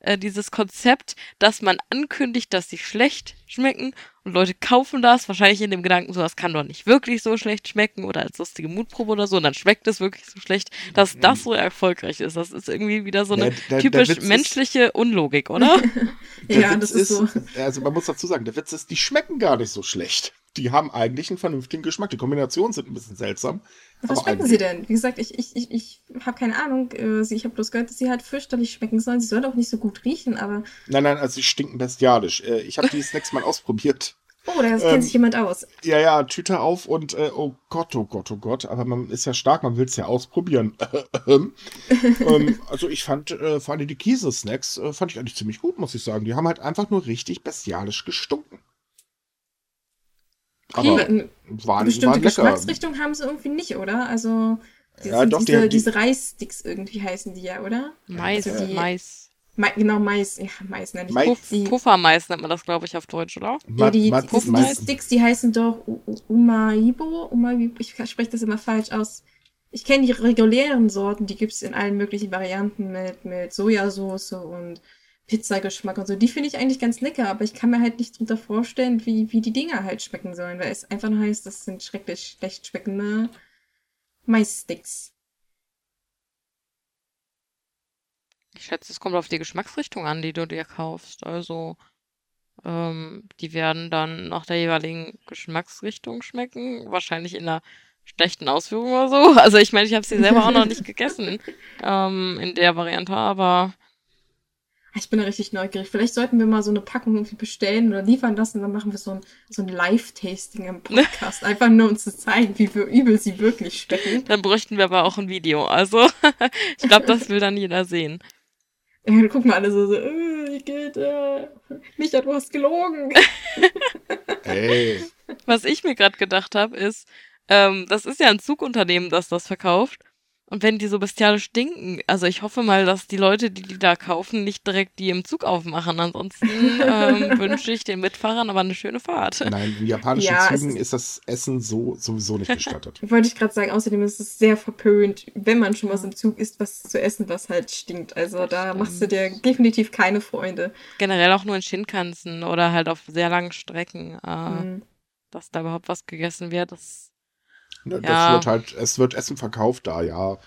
äh, dieses Konzept, dass man ankündigt, dass sie schlecht schmecken und Leute kaufen das, wahrscheinlich in dem Gedanken, so das kann doch nicht wirklich so schlecht schmecken oder als lustige Mutprobe oder so, und dann schmeckt es wirklich so schlecht, dass das so erfolgreich ist. Das ist irgendwie wieder so eine der, der, typisch der menschliche ist, Unlogik, oder? ja, das ist, ist so. Also man muss dazu sagen, der Witz ist, die schmecken gar nicht so schlecht die haben eigentlich einen vernünftigen Geschmack. Die Kombinationen sind ein bisschen seltsam. Was schmecken sie denn? Wie gesagt, ich, ich, ich, ich habe keine Ahnung. Äh, ich habe bloß gehört, dass sie halt fürchterlich schmecken sollen. Sie sollen auch nicht so gut riechen, aber. Nein, nein, also sie stinken bestialisch. Äh, ich habe die Snacks mal ausprobiert. Oh, da ähm, kennt sich jemand aus. Ja, ja, Tüte auf und äh, oh Gott, oh Gott, oh Gott. Aber man ist ja stark, man will es ja ausprobieren. ähm, also ich fand äh, vor allem die Käse-Snacks äh, fand ich eigentlich ziemlich gut, muss ich sagen. Die haben halt einfach nur richtig bestialisch gestunken. Aber okay. waren, bestimmte waren Geschmacksrichtung haben sie irgendwie nicht, oder? Also ja, doch, diese, die, diese Reissticks irgendwie heißen die ja, oder? Mais, also die, Mais. Ma genau, Mais. Ja, Mais nenne ich. Mais. Puff, Puffermais nennt man das, glaube ich, auf Deutsch, oder? Ja, die, die, die, die Sticks, die heißen doch Umaibo. Umaibo. Ich spreche das immer falsch aus. Ich kenne die regulären Sorten, die gibt es in allen möglichen Varianten mit, mit Sojasauce und Pizzageschmack und so. Die finde ich eigentlich ganz lecker, aber ich kann mir halt nicht drunter vorstellen, wie, wie die Dinger halt schmecken sollen, weil es einfach nur heißt, das sind schrecklich schlecht schmeckende Maissticks. Ich schätze, es kommt auf die Geschmacksrichtung an, die du dir kaufst. Also, ähm, die werden dann nach der jeweiligen Geschmacksrichtung schmecken. Wahrscheinlich in einer schlechten Ausführung oder so. Also, ich meine, ich habe sie selber auch noch nicht gegessen ähm, in der Variante, aber ich bin da richtig neugierig. Vielleicht sollten wir mal so eine Packung irgendwie bestellen oder liefern lassen. Dann machen wir so ein, so ein Live-Tasting im Podcast. Einfach nur, um zu zeigen, wie übel sie wirklich stecken. Dann bräuchten wir aber auch ein Video. Also, ich glaube, das will dann jeder sehen. Ja, dann gucken wir alle so, so äh, wie geht, äh, Micha, du hast gelogen. Hey. Was ich mir gerade gedacht habe, ist, ähm, das ist ja ein Zugunternehmen, das das verkauft. Und wenn die so bestialisch stinken, also ich hoffe mal, dass die Leute, die die da kaufen, nicht direkt die im Zug aufmachen. Ansonsten ähm, wünsche ich den Mitfahrern aber eine schöne Fahrt. Nein, in japanischen ja, Zügen ist das Essen so sowieso nicht gestattet. Wollte ich gerade sagen, außerdem ist es sehr verpönt, wenn man schon was im Zug isst, was zu essen, was halt stinkt. Also da machst du dir definitiv keine Freunde. Generell auch nur in Shinkansen oder halt auf sehr langen Strecken, äh, mhm. dass da überhaupt was gegessen wird, das Ne, das ja. wird halt, es wird Essen verkauft da, ja.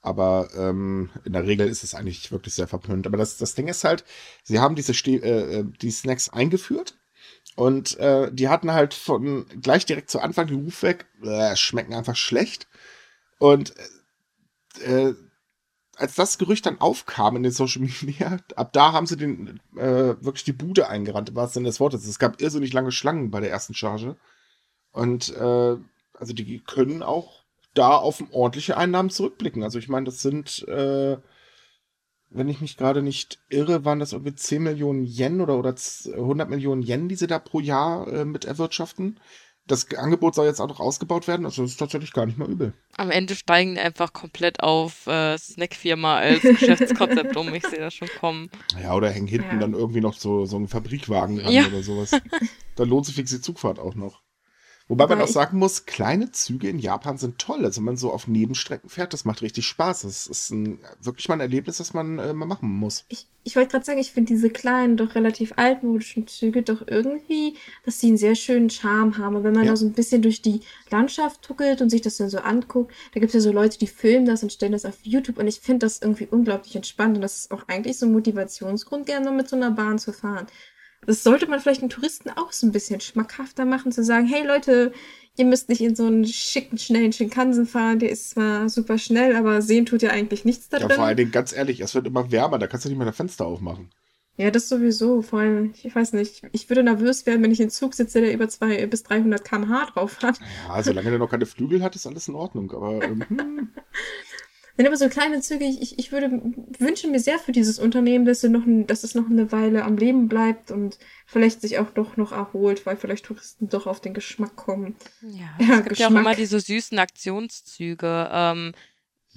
Aber ähm, in der Regel ist es eigentlich wirklich sehr verpönt. Aber das, das Ding ist halt, sie haben diese Ste äh, äh, die Snacks eingeführt und äh, die hatten halt von gleich direkt zu Anfang den Ruf weg, äh, schmecken einfach schlecht. Und äh, äh, als das Gerücht dann aufkam in den Social Media, ab da haben sie den äh, wirklich die Bude eingerannt, was denn das Wort ist. Es gab irrsinnig lange Schlangen bei der ersten Charge. Und äh, also die können auch da auf ordentliche Einnahmen zurückblicken. Also ich meine, das sind, äh, wenn ich mich gerade nicht irre, waren das irgendwie 10 Millionen Yen oder, oder 100 Millionen Yen, die sie da pro Jahr äh, mit erwirtschaften. Das Angebot soll jetzt auch noch ausgebaut werden, also das ist tatsächlich gar nicht mal übel. Am Ende steigen einfach komplett auf äh, Snackfirma als Geschäftskonzept um. Ich sehe das schon kommen. Ja, oder hängen hinten ja. dann irgendwie noch so, so ein Fabrikwagen ran ja. oder sowas. Dann lohnt sich die Zugfahrt auch noch. Wobei man auch sagen muss, kleine Züge in Japan sind toll. Also wenn man so auf Nebenstrecken fährt, das macht richtig Spaß. Das ist ein, wirklich mal ein Erlebnis, das man äh, mal machen muss. Ich, ich wollte gerade sagen, ich finde diese kleinen, doch relativ altmodischen Züge doch irgendwie, dass sie einen sehr schönen Charme haben. Und wenn man ja. da so ein bisschen durch die Landschaft tuckelt und sich das dann so anguckt, da gibt es ja so Leute, die filmen das und stellen das auf YouTube. Und ich finde das irgendwie unglaublich entspannt. Und das ist auch eigentlich so ein Motivationsgrund, gerne mal mit so einer Bahn zu fahren. Das sollte man vielleicht den Touristen auch so ein bisschen schmackhafter machen, zu sagen, hey Leute, ihr müsst nicht in so einen schicken, schnellen Shinkansen fahren, der ist zwar super schnell, aber sehen tut ja eigentlich nichts da drin. Ja, vor allen Dingen, ganz ehrlich, es wird immer wärmer, da kannst du nicht mehr das Fenster aufmachen. Ja, das sowieso. Vor allem, ich weiß nicht, ich würde nervös werden, wenn ich in Zug sitze, der über 200 bis 300 km/h drauf hat. Ja, solange der noch keine Flügel hat, ist alles in Ordnung, aber. Ähm, hm. Sind aber so kleine Züge, ich, ich würde wünsche mir sehr für dieses Unternehmen, dass, noch, dass es noch eine Weile am Leben bleibt und vielleicht sich auch doch noch erholt, weil vielleicht Touristen doch auf den Geschmack kommen. Ja, ja es gibt Geschmack. ja auch immer diese süßen Aktionszüge. Ähm,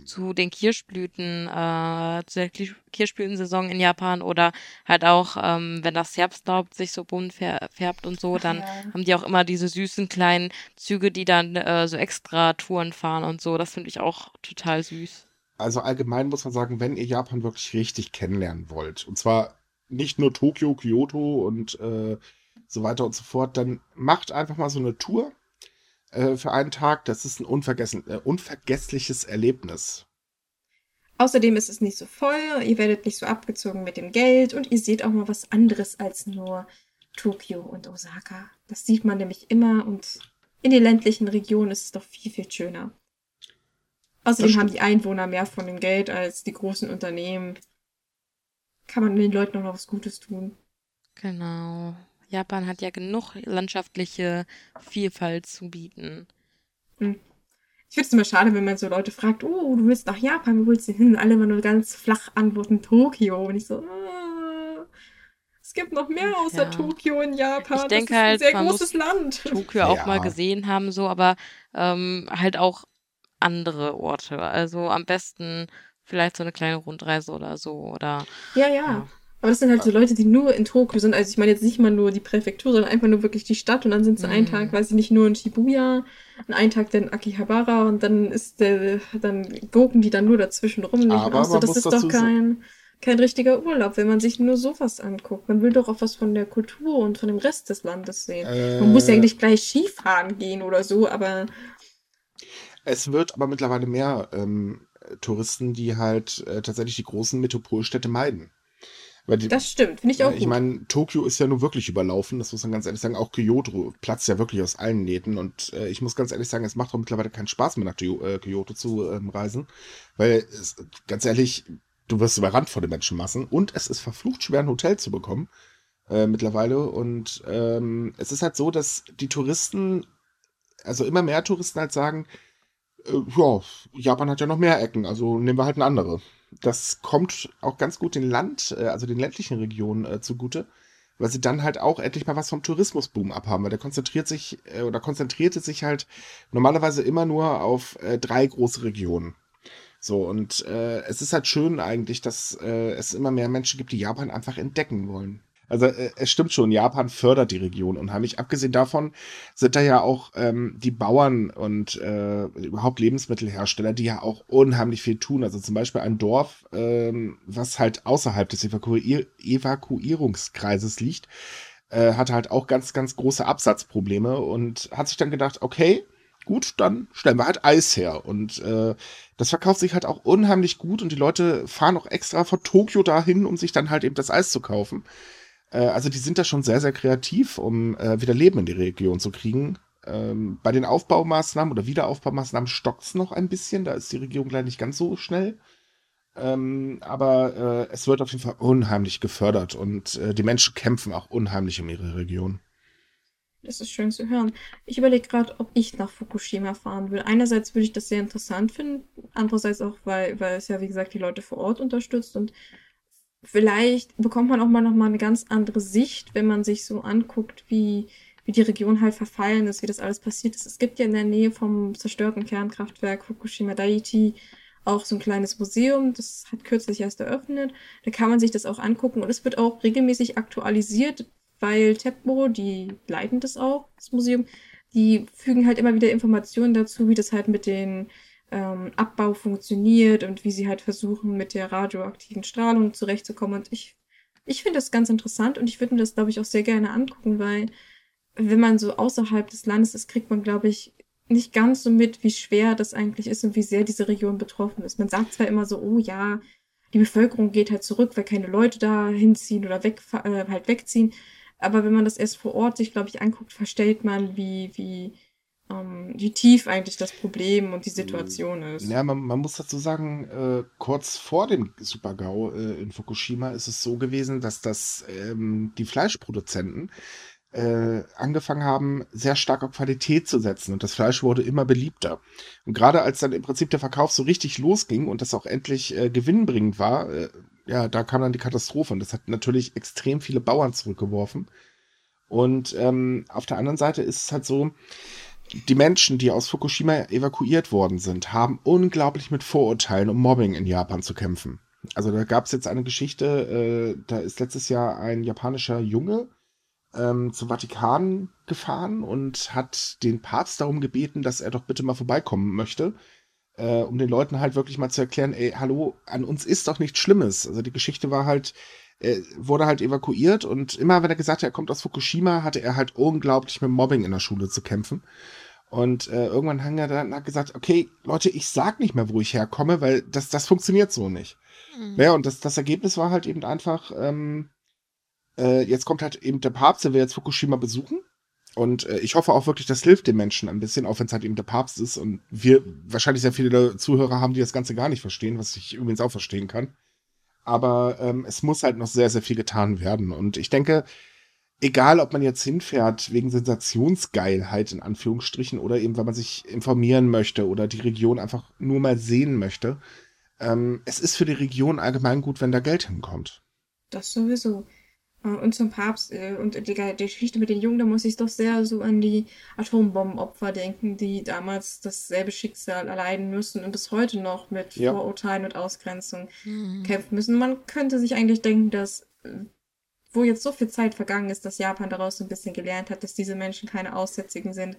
zu den Kirschblüten, äh, zu der Kirschblütensaison in Japan oder halt auch, ähm, wenn das Herbstlaub sich so bunt färbt und so, dann ja. haben die auch immer diese süßen kleinen Züge, die dann äh, so extra Touren fahren und so. Das finde ich auch total süß. Also allgemein muss man sagen, wenn ihr Japan wirklich richtig kennenlernen wollt, und zwar nicht nur Tokio, Kyoto und äh, so weiter und so fort, dann macht einfach mal so eine Tour äh, für einen Tag. Das ist ein unvergessen, äh, unvergessliches Erlebnis. Außerdem ist es nicht so voll, ihr werdet nicht so abgezogen mit dem Geld und ihr seht auch mal was anderes als nur Tokio und Osaka. Das sieht man nämlich immer und in den ländlichen Regionen ist es doch viel, viel schöner. Außerdem haben die Einwohner mehr von dem Geld als die großen Unternehmen. Kann man den Leuten auch noch was Gutes tun. Genau. Japan hat ja genug landschaftliche Vielfalt zu bieten. Hm. Ich finde es immer schade, wenn man so Leute fragt, oh, du willst nach Japan, wo willst du hin? Und alle immer nur ganz flach antworten, Tokio. Und ich so, ah, es gibt noch mehr außer ja. Tokio in Japan. Ich denke halt, ein sehr großes Land. Tokio auch ja. mal gesehen haben, so, aber ähm, halt auch andere Orte. Also am besten vielleicht so eine kleine Rundreise oder so. Oder, ja, ja. ja. Aber das sind halt so Leute, die nur in Tokio sind. Also ich meine jetzt nicht mal nur die Präfektur, sondern einfach nur wirklich die Stadt. Und dann sind sie mhm. einen Tag, weiß ich nicht, nur in Shibuya, und einen Tag dann Akihabara und dann ist der, dann gucken die dann nur dazwischen rum. Aber aus. So, das ist doch kein, kein richtiger Urlaub, wenn man sich nur sowas anguckt. Man will doch auch was von der Kultur und von dem Rest des Landes sehen. Äh, man muss ja eigentlich gleich Skifahren gehen oder so, aber. Es wird aber mittlerweile mehr ähm, Touristen, die halt äh, tatsächlich die großen Metropolstädte meiden. Die, das stimmt, finde ich auch. Ich gut. meine, Tokio ist ja nur wirklich überlaufen, das muss man ganz ehrlich sagen. Auch Kyoto platzt ja wirklich aus allen Nähten. Und äh, ich muss ganz ehrlich sagen, es macht auch mittlerweile keinen Spaß mehr nach äh, Kyoto zu ähm, reisen. Weil, es, ganz ehrlich, du wirst überrannt vor den Menschenmassen und es ist verflucht schwer, ein Hotel zu bekommen. Äh, mittlerweile. Und ähm, es ist halt so, dass die Touristen, also immer mehr Touristen halt sagen, äh, ja, Japan hat ja noch mehr Ecken, also nehmen wir halt eine andere das kommt auch ganz gut den Land, äh, also den ländlichen Regionen äh, zugute, weil sie dann halt auch endlich mal was vom Tourismusboom abhaben, weil der konzentriert sich äh, oder konzentrierte sich halt normalerweise immer nur auf äh, drei große Regionen. So, und äh, es ist halt schön eigentlich, dass äh, es immer mehr Menschen gibt, die Japan einfach entdecken wollen. Also äh, es stimmt schon, Japan fördert die Region unheimlich. Abgesehen davon sind da ja auch ähm, die Bauern und äh, überhaupt Lebensmittelhersteller, die ja auch unheimlich viel tun. Also zum Beispiel ein Dorf, ähm, was halt außerhalb des Evakuier Evakuierungskreises liegt, äh, hatte halt auch ganz, ganz große Absatzprobleme und hat sich dann gedacht, okay, gut, dann stellen wir halt Eis her. Und äh, das verkauft sich halt auch unheimlich gut und die Leute fahren auch extra von Tokio dahin, um sich dann halt eben das Eis zu kaufen. Äh, also die sind da schon sehr, sehr kreativ, um äh, wieder Leben in die Region zu kriegen. Ähm, bei den Aufbaumaßnahmen oder Wiederaufbaumaßnahmen stockt es noch ein bisschen. Da ist die Regierung leider nicht ganz so schnell. Ähm, aber äh, es wird auf jeden Fall unheimlich gefördert und äh, die Menschen kämpfen auch unheimlich um ihre Region. Das ist schön zu hören. Ich überlege gerade, ob ich nach Fukushima fahren will. Einerseits würde ich das sehr interessant finden, andererseits auch, weil, weil es ja, wie gesagt, die Leute vor Ort unterstützt und vielleicht bekommt man auch mal nochmal eine ganz andere Sicht, wenn man sich so anguckt, wie, wie die Region halt verfallen ist, wie das alles passiert ist. Es gibt ja in der Nähe vom zerstörten Kernkraftwerk Fukushima Daiichi auch so ein kleines Museum, das hat kürzlich erst eröffnet. Da kann man sich das auch angucken und es wird auch regelmäßig aktualisiert, weil TEPMO, die leiten das auch, das Museum, die fügen halt immer wieder Informationen dazu, wie das halt mit den ähm, Abbau funktioniert und wie sie halt versuchen, mit der radioaktiven Strahlung zurechtzukommen. Und ich, ich finde das ganz interessant und ich würde mir das, glaube ich, auch sehr gerne angucken, weil wenn man so außerhalb des Landes ist, kriegt man, glaube ich, nicht ganz so mit, wie schwer das eigentlich ist und wie sehr diese Region betroffen ist. Man sagt zwar immer so, oh ja, die Bevölkerung geht halt zurück, weil keine Leute da hinziehen oder weg, äh, halt wegziehen. Aber wenn man das erst vor Ort sich, glaube ich, anguckt, verstellt man, wie, wie, ähm, wie tief eigentlich das Problem und die Situation ist. Ja, man, man muss dazu sagen, äh, kurz vor dem Supergau äh, in Fukushima ist es so gewesen, dass das ähm, die Fleischproduzenten äh, angefangen haben, sehr stark auf Qualität zu setzen und das Fleisch wurde immer beliebter. Und gerade als dann im Prinzip der Verkauf so richtig losging und das auch endlich äh, gewinnbringend war, äh, ja, da kam dann die Katastrophe und das hat natürlich extrem viele Bauern zurückgeworfen. Und ähm, auf der anderen Seite ist es halt so, die Menschen, die aus Fukushima evakuiert worden sind, haben unglaublich mit Vorurteilen und Mobbing in Japan zu kämpfen. Also da gab es jetzt eine Geschichte, äh, da ist letztes Jahr ein japanischer Junge ähm, zum Vatikan gefahren und hat den Papst darum gebeten, dass er doch bitte mal vorbeikommen möchte, äh, um den Leuten halt wirklich mal zu erklären, ey, hallo, an uns ist doch nichts Schlimmes. Also die Geschichte war halt, er wurde halt evakuiert und immer wenn er gesagt hat, er kommt aus Fukushima, hatte er halt unglaublich mit Mobbing in der Schule zu kämpfen. Und äh, irgendwann hat er dann gesagt, okay, Leute, ich sag nicht mehr, wo ich herkomme, weil das, das funktioniert so nicht. Mhm. Ja, und das, das Ergebnis war halt eben einfach, ähm, äh, jetzt kommt halt eben der Papst, der will jetzt Fukushima besuchen. Und äh, ich hoffe auch wirklich, das hilft den Menschen ein bisschen, auch wenn es halt eben der Papst ist und wir wahrscheinlich sehr viele Zuhörer haben, die das Ganze gar nicht verstehen, was ich übrigens auch verstehen kann. Aber ähm, es muss halt noch sehr, sehr viel getan werden. Und ich denke, egal ob man jetzt hinfährt wegen Sensationsgeilheit in Anführungsstrichen oder eben, weil man sich informieren möchte oder die Region einfach nur mal sehen möchte, ähm, es ist für die Region allgemein gut, wenn da Geld hinkommt. Das sowieso. Äh, und zum Papst äh, und die, die Geschichte mit den Jungen, da muss ich doch sehr so an die Atombombenopfer denken, die damals dasselbe Schicksal erleiden müssen und bis heute noch mit ja. Vorurteilen und Ausgrenzung mhm. kämpfen müssen. Man könnte sich eigentlich denken, dass äh, wo jetzt so viel Zeit vergangen ist, dass Japan daraus so ein bisschen gelernt hat, dass diese Menschen keine Aussätzigen sind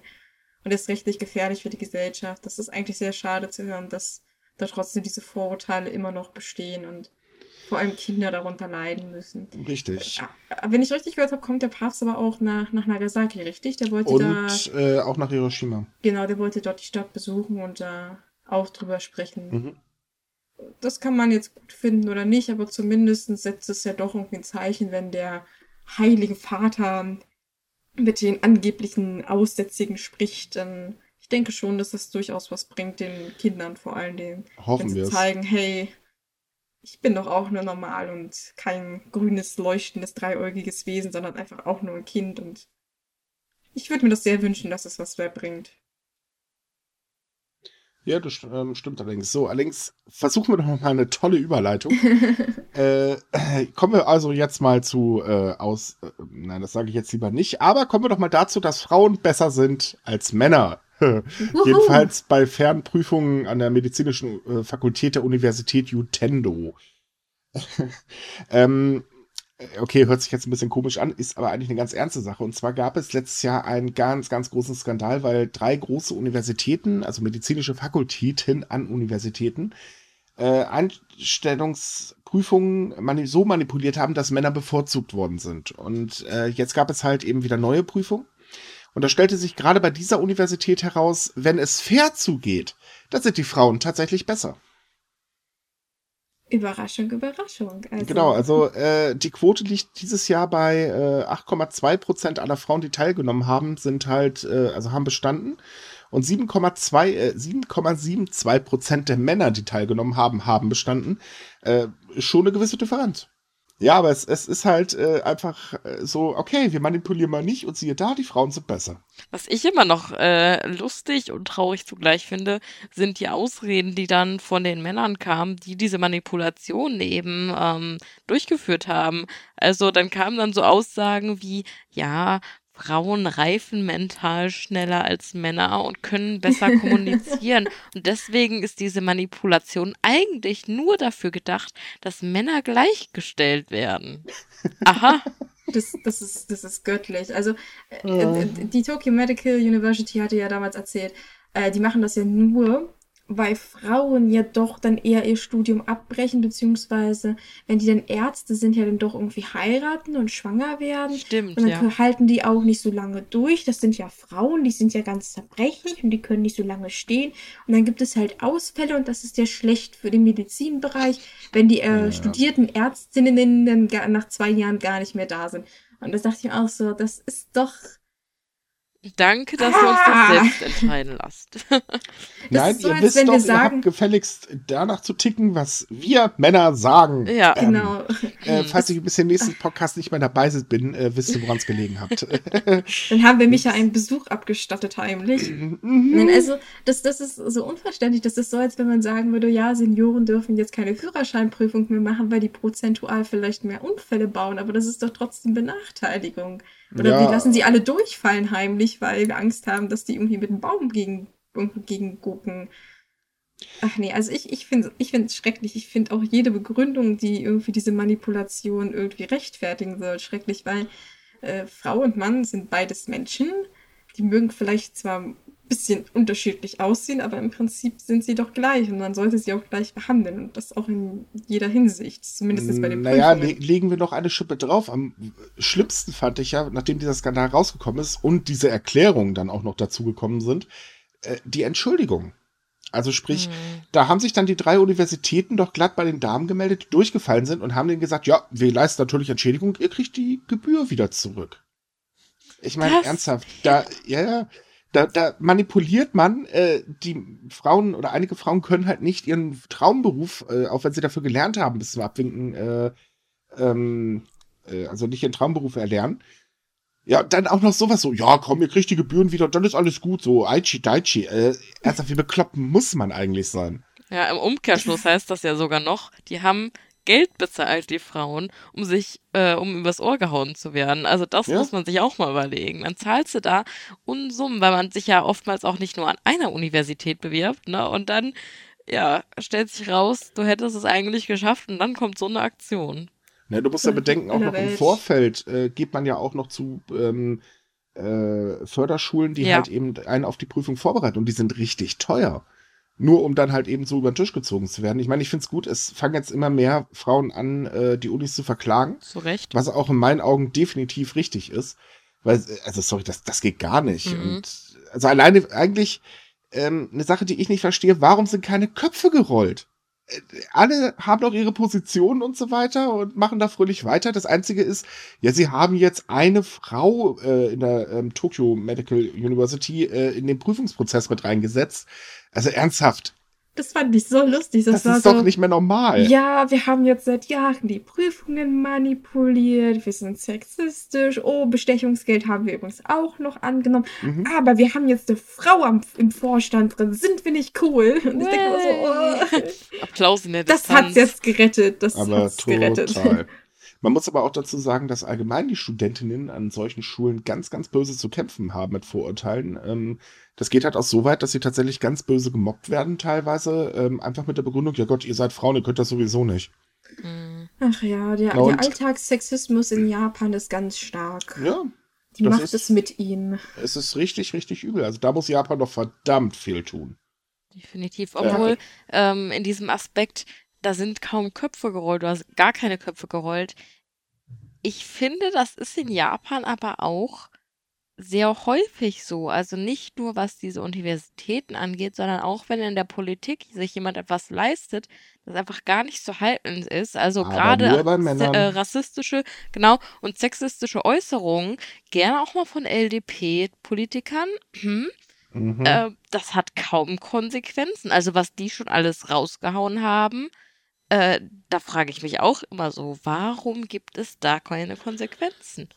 und das ist richtig gefährlich für die Gesellschaft. Das ist eigentlich sehr schade zu hören, dass da trotzdem diese Vorurteile immer noch bestehen und vor allem Kinder darunter leiden müssen. Richtig. Wenn ich richtig gehört habe, kommt der Papst aber auch nach, nach Nagasaki, richtig? Der wollte und, da. Äh, auch nach Hiroshima. Genau, der wollte dort die Stadt besuchen und da auch drüber sprechen. Mhm. Das kann man jetzt gut finden oder nicht, aber zumindest setzt es ja doch irgendwie ein Zeichen, wenn der Heilige Vater mit den angeblichen Aussätzigen spricht, dann ich denke schon, dass das durchaus was bringt, den Kindern vor allen Dingen. Hoffen wir zeigen, hey, ich bin doch auch nur normal und kein grünes, leuchtendes, dreiäugiges Wesen, sondern einfach auch nur ein Kind und ich würde mir das sehr wünschen, dass es was mehr bringt. Ja, das ähm, stimmt allerdings. So, allerdings versuchen wir doch mal eine tolle Überleitung. äh, kommen wir also jetzt mal zu äh, aus. Äh, nein, das sage ich jetzt lieber nicht. Aber kommen wir doch mal dazu, dass Frauen besser sind als Männer. Jedenfalls bei Fernprüfungen an der medizinischen äh, Fakultät der Universität Utendo. ähm, okay, hört sich jetzt ein bisschen komisch an, ist aber eigentlich eine ganz ernste Sache. Und zwar gab es letztes Jahr einen ganz, ganz großen Skandal, weil drei große Universitäten, also medizinische Fakultäten an Universitäten, äh, Einstellungsprüfungen mani so manipuliert haben, dass Männer bevorzugt worden sind. Und äh, jetzt gab es halt eben wieder neue Prüfungen. Und da stellte sich gerade bei dieser Universität heraus, wenn es fair zugeht, dann sind die Frauen tatsächlich besser. Überraschung, Überraschung. Also. Genau, also äh, die Quote liegt dieses Jahr bei äh, 8,2 Prozent aller Frauen, die teilgenommen haben, sind halt, äh, also haben bestanden. Und 7,2, äh, 7,72 Prozent der Männer, die teilgenommen haben, haben bestanden. Äh, schon eine gewisse Differenz. Ja, aber es, es ist halt äh, einfach äh, so, okay, wir manipulieren mal nicht und siehe da, die Frauen sind besser. Was ich immer noch äh, lustig und traurig zugleich finde, sind die Ausreden, die dann von den Männern kamen, die diese Manipulation eben ähm, durchgeführt haben. Also dann kamen dann so Aussagen wie, ja, Frauen reifen mental schneller als Männer und können besser kommunizieren. Und deswegen ist diese Manipulation eigentlich nur dafür gedacht, dass Männer gleichgestellt werden. Aha. Das, das, ist, das ist göttlich. Also, äh, äh, die Tokyo Medical University hatte ja damals erzählt, äh, die machen das ja nur, weil Frauen ja doch dann eher ihr Studium abbrechen, beziehungsweise wenn die dann Ärzte sind, ja dann doch irgendwie heiraten und schwanger werden. Stimmt. Und dann ja. halten die auch nicht so lange durch. Das sind ja Frauen, die sind ja ganz zerbrechlich und die können nicht so lange stehen. Und dann gibt es halt Ausfälle und das ist ja schlecht für den Medizinbereich, wenn die äh, ja. studierten Ärztinnen dann nach zwei Jahren gar nicht mehr da sind. Und das dachte ich auch so, das ist doch Danke, dass ah. ihr uns das selbst entscheiden lasst. Nein, so, ihr wisst doch, ihr habt gefälligst danach zu ticken, was wir Männer sagen. Ja, ähm, genau. Äh, falls ich bis zum nächsten Podcast nicht mehr dabei bin, äh, wisst ihr, woran es gelegen hat. Dann haben wir mich ja einen Besuch abgestattet heimlich. Mhm. Nein, also das, das ist so unverständlich. Das ist so, als wenn man sagen würde, ja, Senioren dürfen jetzt keine Führerscheinprüfung mehr machen, weil die prozentual vielleicht mehr Unfälle bauen. Aber das ist doch trotzdem Benachteiligung. Oder ja. wir lassen sie alle durchfallen heimlich, weil wir Angst haben, dass die irgendwie mit dem Baum gegen, gegen gucken. Ach nee, also ich, ich finde es ich find's schrecklich. Ich finde auch jede Begründung, die irgendwie diese Manipulation irgendwie rechtfertigen soll, schrecklich, weil äh, Frau und Mann sind beides Menschen. Die mögen vielleicht zwar bisschen unterschiedlich aussehen, aber im Prinzip sind sie doch gleich und man sollte sie auch gleich behandeln und das auch in jeder Hinsicht, zumindest bei den Naja, le legen wir noch eine Schippe drauf. Am schlimmsten fand ich ja, nachdem dieser Skandal rausgekommen ist und diese Erklärungen dann auch noch dazugekommen sind, äh, die Entschuldigung. Also sprich, mhm. da haben sich dann die drei Universitäten doch glatt bei den Damen gemeldet, die durchgefallen sind und haben denen gesagt, ja, wir leisten natürlich Entschädigung, ihr kriegt die Gebühr wieder zurück. Ich meine, ernsthaft, da, ja, ja, da, da manipuliert man, äh, die Frauen oder einige Frauen können halt nicht ihren Traumberuf, äh, auch wenn sie dafür gelernt haben, bis zum Abwinken, äh, ähm, äh, also nicht ihren Traumberuf erlernen, ja, dann auch noch sowas so, ja, komm, ihr kriegt die Gebühren wieder, dann ist alles gut, so, Aichi Daichi. Äh, ernsthaft, wie bekloppt muss man eigentlich sein? Ja, im Umkehrschluss heißt das ja sogar noch, die haben Geld bezahlt, die Frauen, um sich, äh, um übers Ohr gehauen zu werden. Also das ja? muss man sich auch mal überlegen. Dann zahlst du da Unsummen, weil man sich ja oftmals auch nicht nur an einer Universität bewirbt, ne? Und dann, ja, stellt sich raus, du hättest es eigentlich geschafft und dann kommt so eine Aktion. Ne, du musst ja bedenken, auch noch im Vorfeld äh, geht man ja auch noch zu ähm, äh, Förderschulen, die ja. halt eben einen auf die Prüfung vorbereiten und die sind richtig teuer. Nur um dann halt eben so über den Tisch gezogen zu werden. Ich meine, ich finde es gut, es fangen jetzt immer mehr Frauen an, äh, die Unis zu verklagen. Zu Recht. Was auch in meinen Augen definitiv richtig ist. Weil, also sorry, das, das geht gar nicht. Mhm. Und also alleine eigentlich ähm, eine Sache, die ich nicht verstehe, warum sind keine Köpfe gerollt? Alle haben noch ihre Positionen und so weiter und machen da fröhlich weiter. Das Einzige ist, ja, sie haben jetzt eine Frau äh, in der ähm, Tokyo Medical University äh, in den Prüfungsprozess mit reingesetzt. Also ernsthaft, das fand ich so lustig. Das, das ist doch so, nicht mehr normal. Ja, wir haben jetzt seit Jahren die Prüfungen manipuliert. Wir sind sexistisch. Oh, Bestechungsgeld haben wir übrigens auch noch angenommen. Mhm. Aber wir haben jetzt eine Frau am, im Vorstand drin. Sind wir nicht cool? Und ich denke mir so, oh. Applaus in der Distanz. Das hat's jetzt gerettet. Das aber hat's total. gerettet. Man muss aber auch dazu sagen, dass allgemein die Studentinnen an solchen Schulen ganz, ganz böse zu kämpfen haben mit Vorurteilen. Ähm, das geht halt auch so weit, dass sie tatsächlich ganz böse gemobbt werden teilweise, ähm, einfach mit der Begründung, ja Gott, ihr seid Frauen, ihr könnt das sowieso nicht. Mhm. Ach ja, der, der Alltagssexismus in Japan ist ganz stark. Ja. Die macht ist, es mit ihnen. Es ist richtig, richtig übel. Also da muss Japan doch verdammt viel tun. Definitiv. Obwohl ja. ähm, in diesem Aspekt da sind kaum Köpfe gerollt, du hast gar keine Köpfe gerollt. Ich finde, das ist in Japan aber auch sehr häufig so. Also nicht nur was diese Universitäten angeht, sondern auch wenn in der Politik sich jemand etwas leistet, das einfach gar nicht zu halten ist. Also gerade äh, rassistische, genau, und sexistische Äußerungen, gerne auch mal von LDP-Politikern. Hm, mhm. äh, das hat kaum Konsequenzen. Also was die schon alles rausgehauen haben, äh, da frage ich mich auch immer so, warum gibt es da keine Konsequenzen?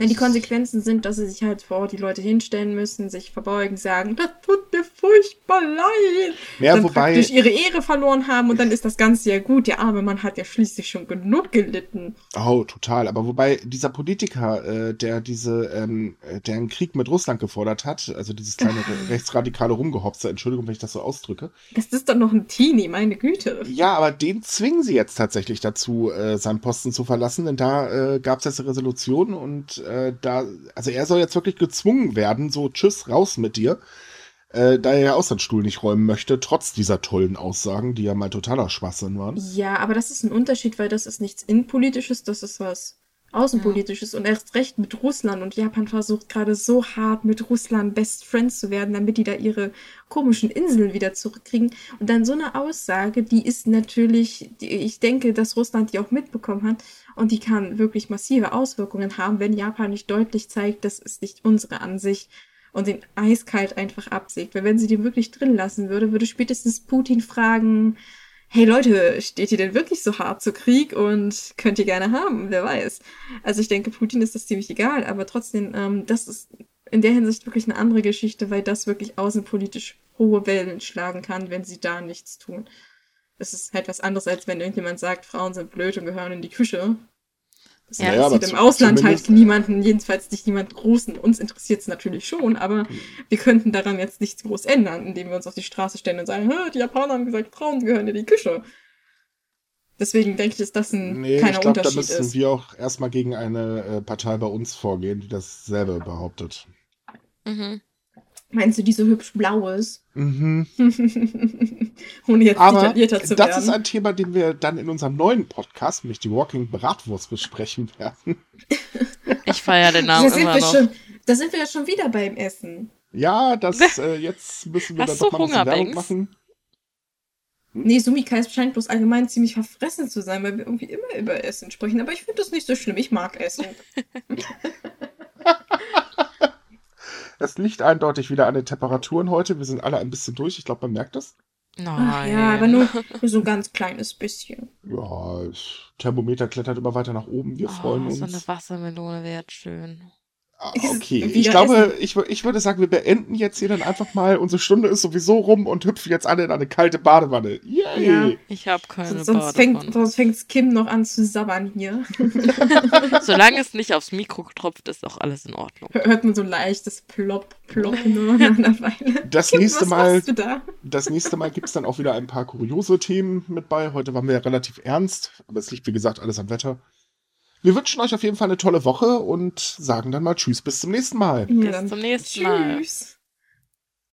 Ja, die Konsequenzen sind, dass sie sich halt vor die Leute hinstellen müssen, sich verbeugen, sagen, das tut mir furchtbar leid. Ja, dann wobei, praktisch ihre Ehre verloren haben und dann ist das Ganze ja gut. Der arme Mann hat ja schließlich schon genug gelitten. Oh, total. Aber wobei dieser Politiker, äh, der diese, ähm, äh, der einen Krieg mit Russland gefordert hat, also dieses kleine rechtsradikale Rumgehopse, Entschuldigung, wenn ich das so ausdrücke. Das ist doch noch ein Teenie, meine Güte. Ja, aber den zwingen sie jetzt tatsächlich dazu, äh, seinen Posten zu verlassen, denn da äh, gab es jetzt eine Resolution und äh, da, also er soll jetzt wirklich gezwungen werden, so tschüss, raus mit dir, äh, da er ja auch seinen Stuhl nicht räumen möchte, trotz dieser tollen Aussagen, die ja mal totaler Schwachsinn waren. Ja, aber das ist ein Unterschied, weil das ist nichts Innenpolitisches, das ist was Außenpolitisches ja. und erst recht mit Russland. Und Japan versucht gerade so hart mit Russland Best Friends zu werden, damit die da ihre komischen Inseln wieder zurückkriegen. Und dann so eine Aussage, die ist natürlich, die, ich denke, dass Russland die auch mitbekommen hat. Und die kann wirklich massive Auswirkungen haben, wenn Japan nicht deutlich zeigt, das ist nicht unsere Ansicht und den eiskalt einfach absägt. Weil wenn sie den wirklich drin lassen würde, würde spätestens Putin fragen, hey Leute, steht ihr denn wirklich so hart zu Krieg und könnt ihr gerne haben, wer weiß. Also ich denke, Putin ist das ziemlich egal, aber trotzdem, ähm, das ist in der Hinsicht wirklich eine andere Geschichte, weil das wirklich außenpolitisch hohe Wellen schlagen kann, wenn sie da nichts tun. Es ist halt was anderes, als wenn irgendjemand sagt, Frauen sind blöd und gehören in die Küche. Das ja, ja interessiert im Ausland halt niemanden, jedenfalls nicht niemand Großen. Uns interessiert es natürlich schon, aber mhm. wir könnten daran jetzt nichts groß ändern, indem wir uns auf die Straße stellen und sagen, die Japaner haben gesagt, Frauen gehören in die Küche. Deswegen denke ich, dass das ein nee, kleiner ich glaub, Unterschied ist. Da müssen wir auch erstmal gegen eine äh, Partei bei uns vorgehen, die dasselbe behauptet. Mhm. Meinst du, die so hübsch blau ist? Mhm. Ohne jetzt Aber detaillierter zu das werden. ist ein Thema, den wir dann in unserem neuen Podcast, nämlich die Walking Bratwurst, besprechen werden. Ich feiere den Namen da immer noch. Schon, da sind wir ja schon wieder beim Essen. Ja, das, äh, jetzt müssen wir Hast da doch mal ein bisschen Werbung machen. Hm? Nee, Sumika ist scheint bloß allgemein ziemlich verfressen zu sein, weil wir irgendwie immer über Essen sprechen. Aber ich finde das nicht so schlimm. Ich mag Essen. Es liegt eindeutig wieder an den Temperaturen heute. Wir sind alle ein bisschen durch. Ich glaube, man merkt das. Nein. Ach ja, aber nur, nur, so ein ganz kleines bisschen. Ja, das Thermometer klettert immer weiter nach oben. Wir oh, freuen uns. So eine Wassermelone wäre schön. Ah, okay, ich glaube, ich, ich würde sagen, wir beenden jetzt hier dann einfach mal. Unsere Stunde ist sowieso rum und hüpfen jetzt alle in eine kalte Badewanne. Yay! Ja, ich habe keine sonst Badewanne. Fängt, sonst fängt Kim noch an zu sabbern hier. Solange es nicht aufs Mikro tropft, ist auch alles in Ordnung. Hört man so leichtes Plopp, Plopp nur nach einer Weile. Das Kim, nächste Mal, da? das nächste Mal gibt es dann auch wieder ein paar kuriose Themen mit bei. Heute waren wir ja relativ ernst, aber es liegt wie gesagt alles am Wetter. Wir wünschen euch auf jeden Fall eine tolle Woche und sagen dann mal Tschüss, bis zum nächsten Mal. Bis zum nächsten Mal. Tschüss.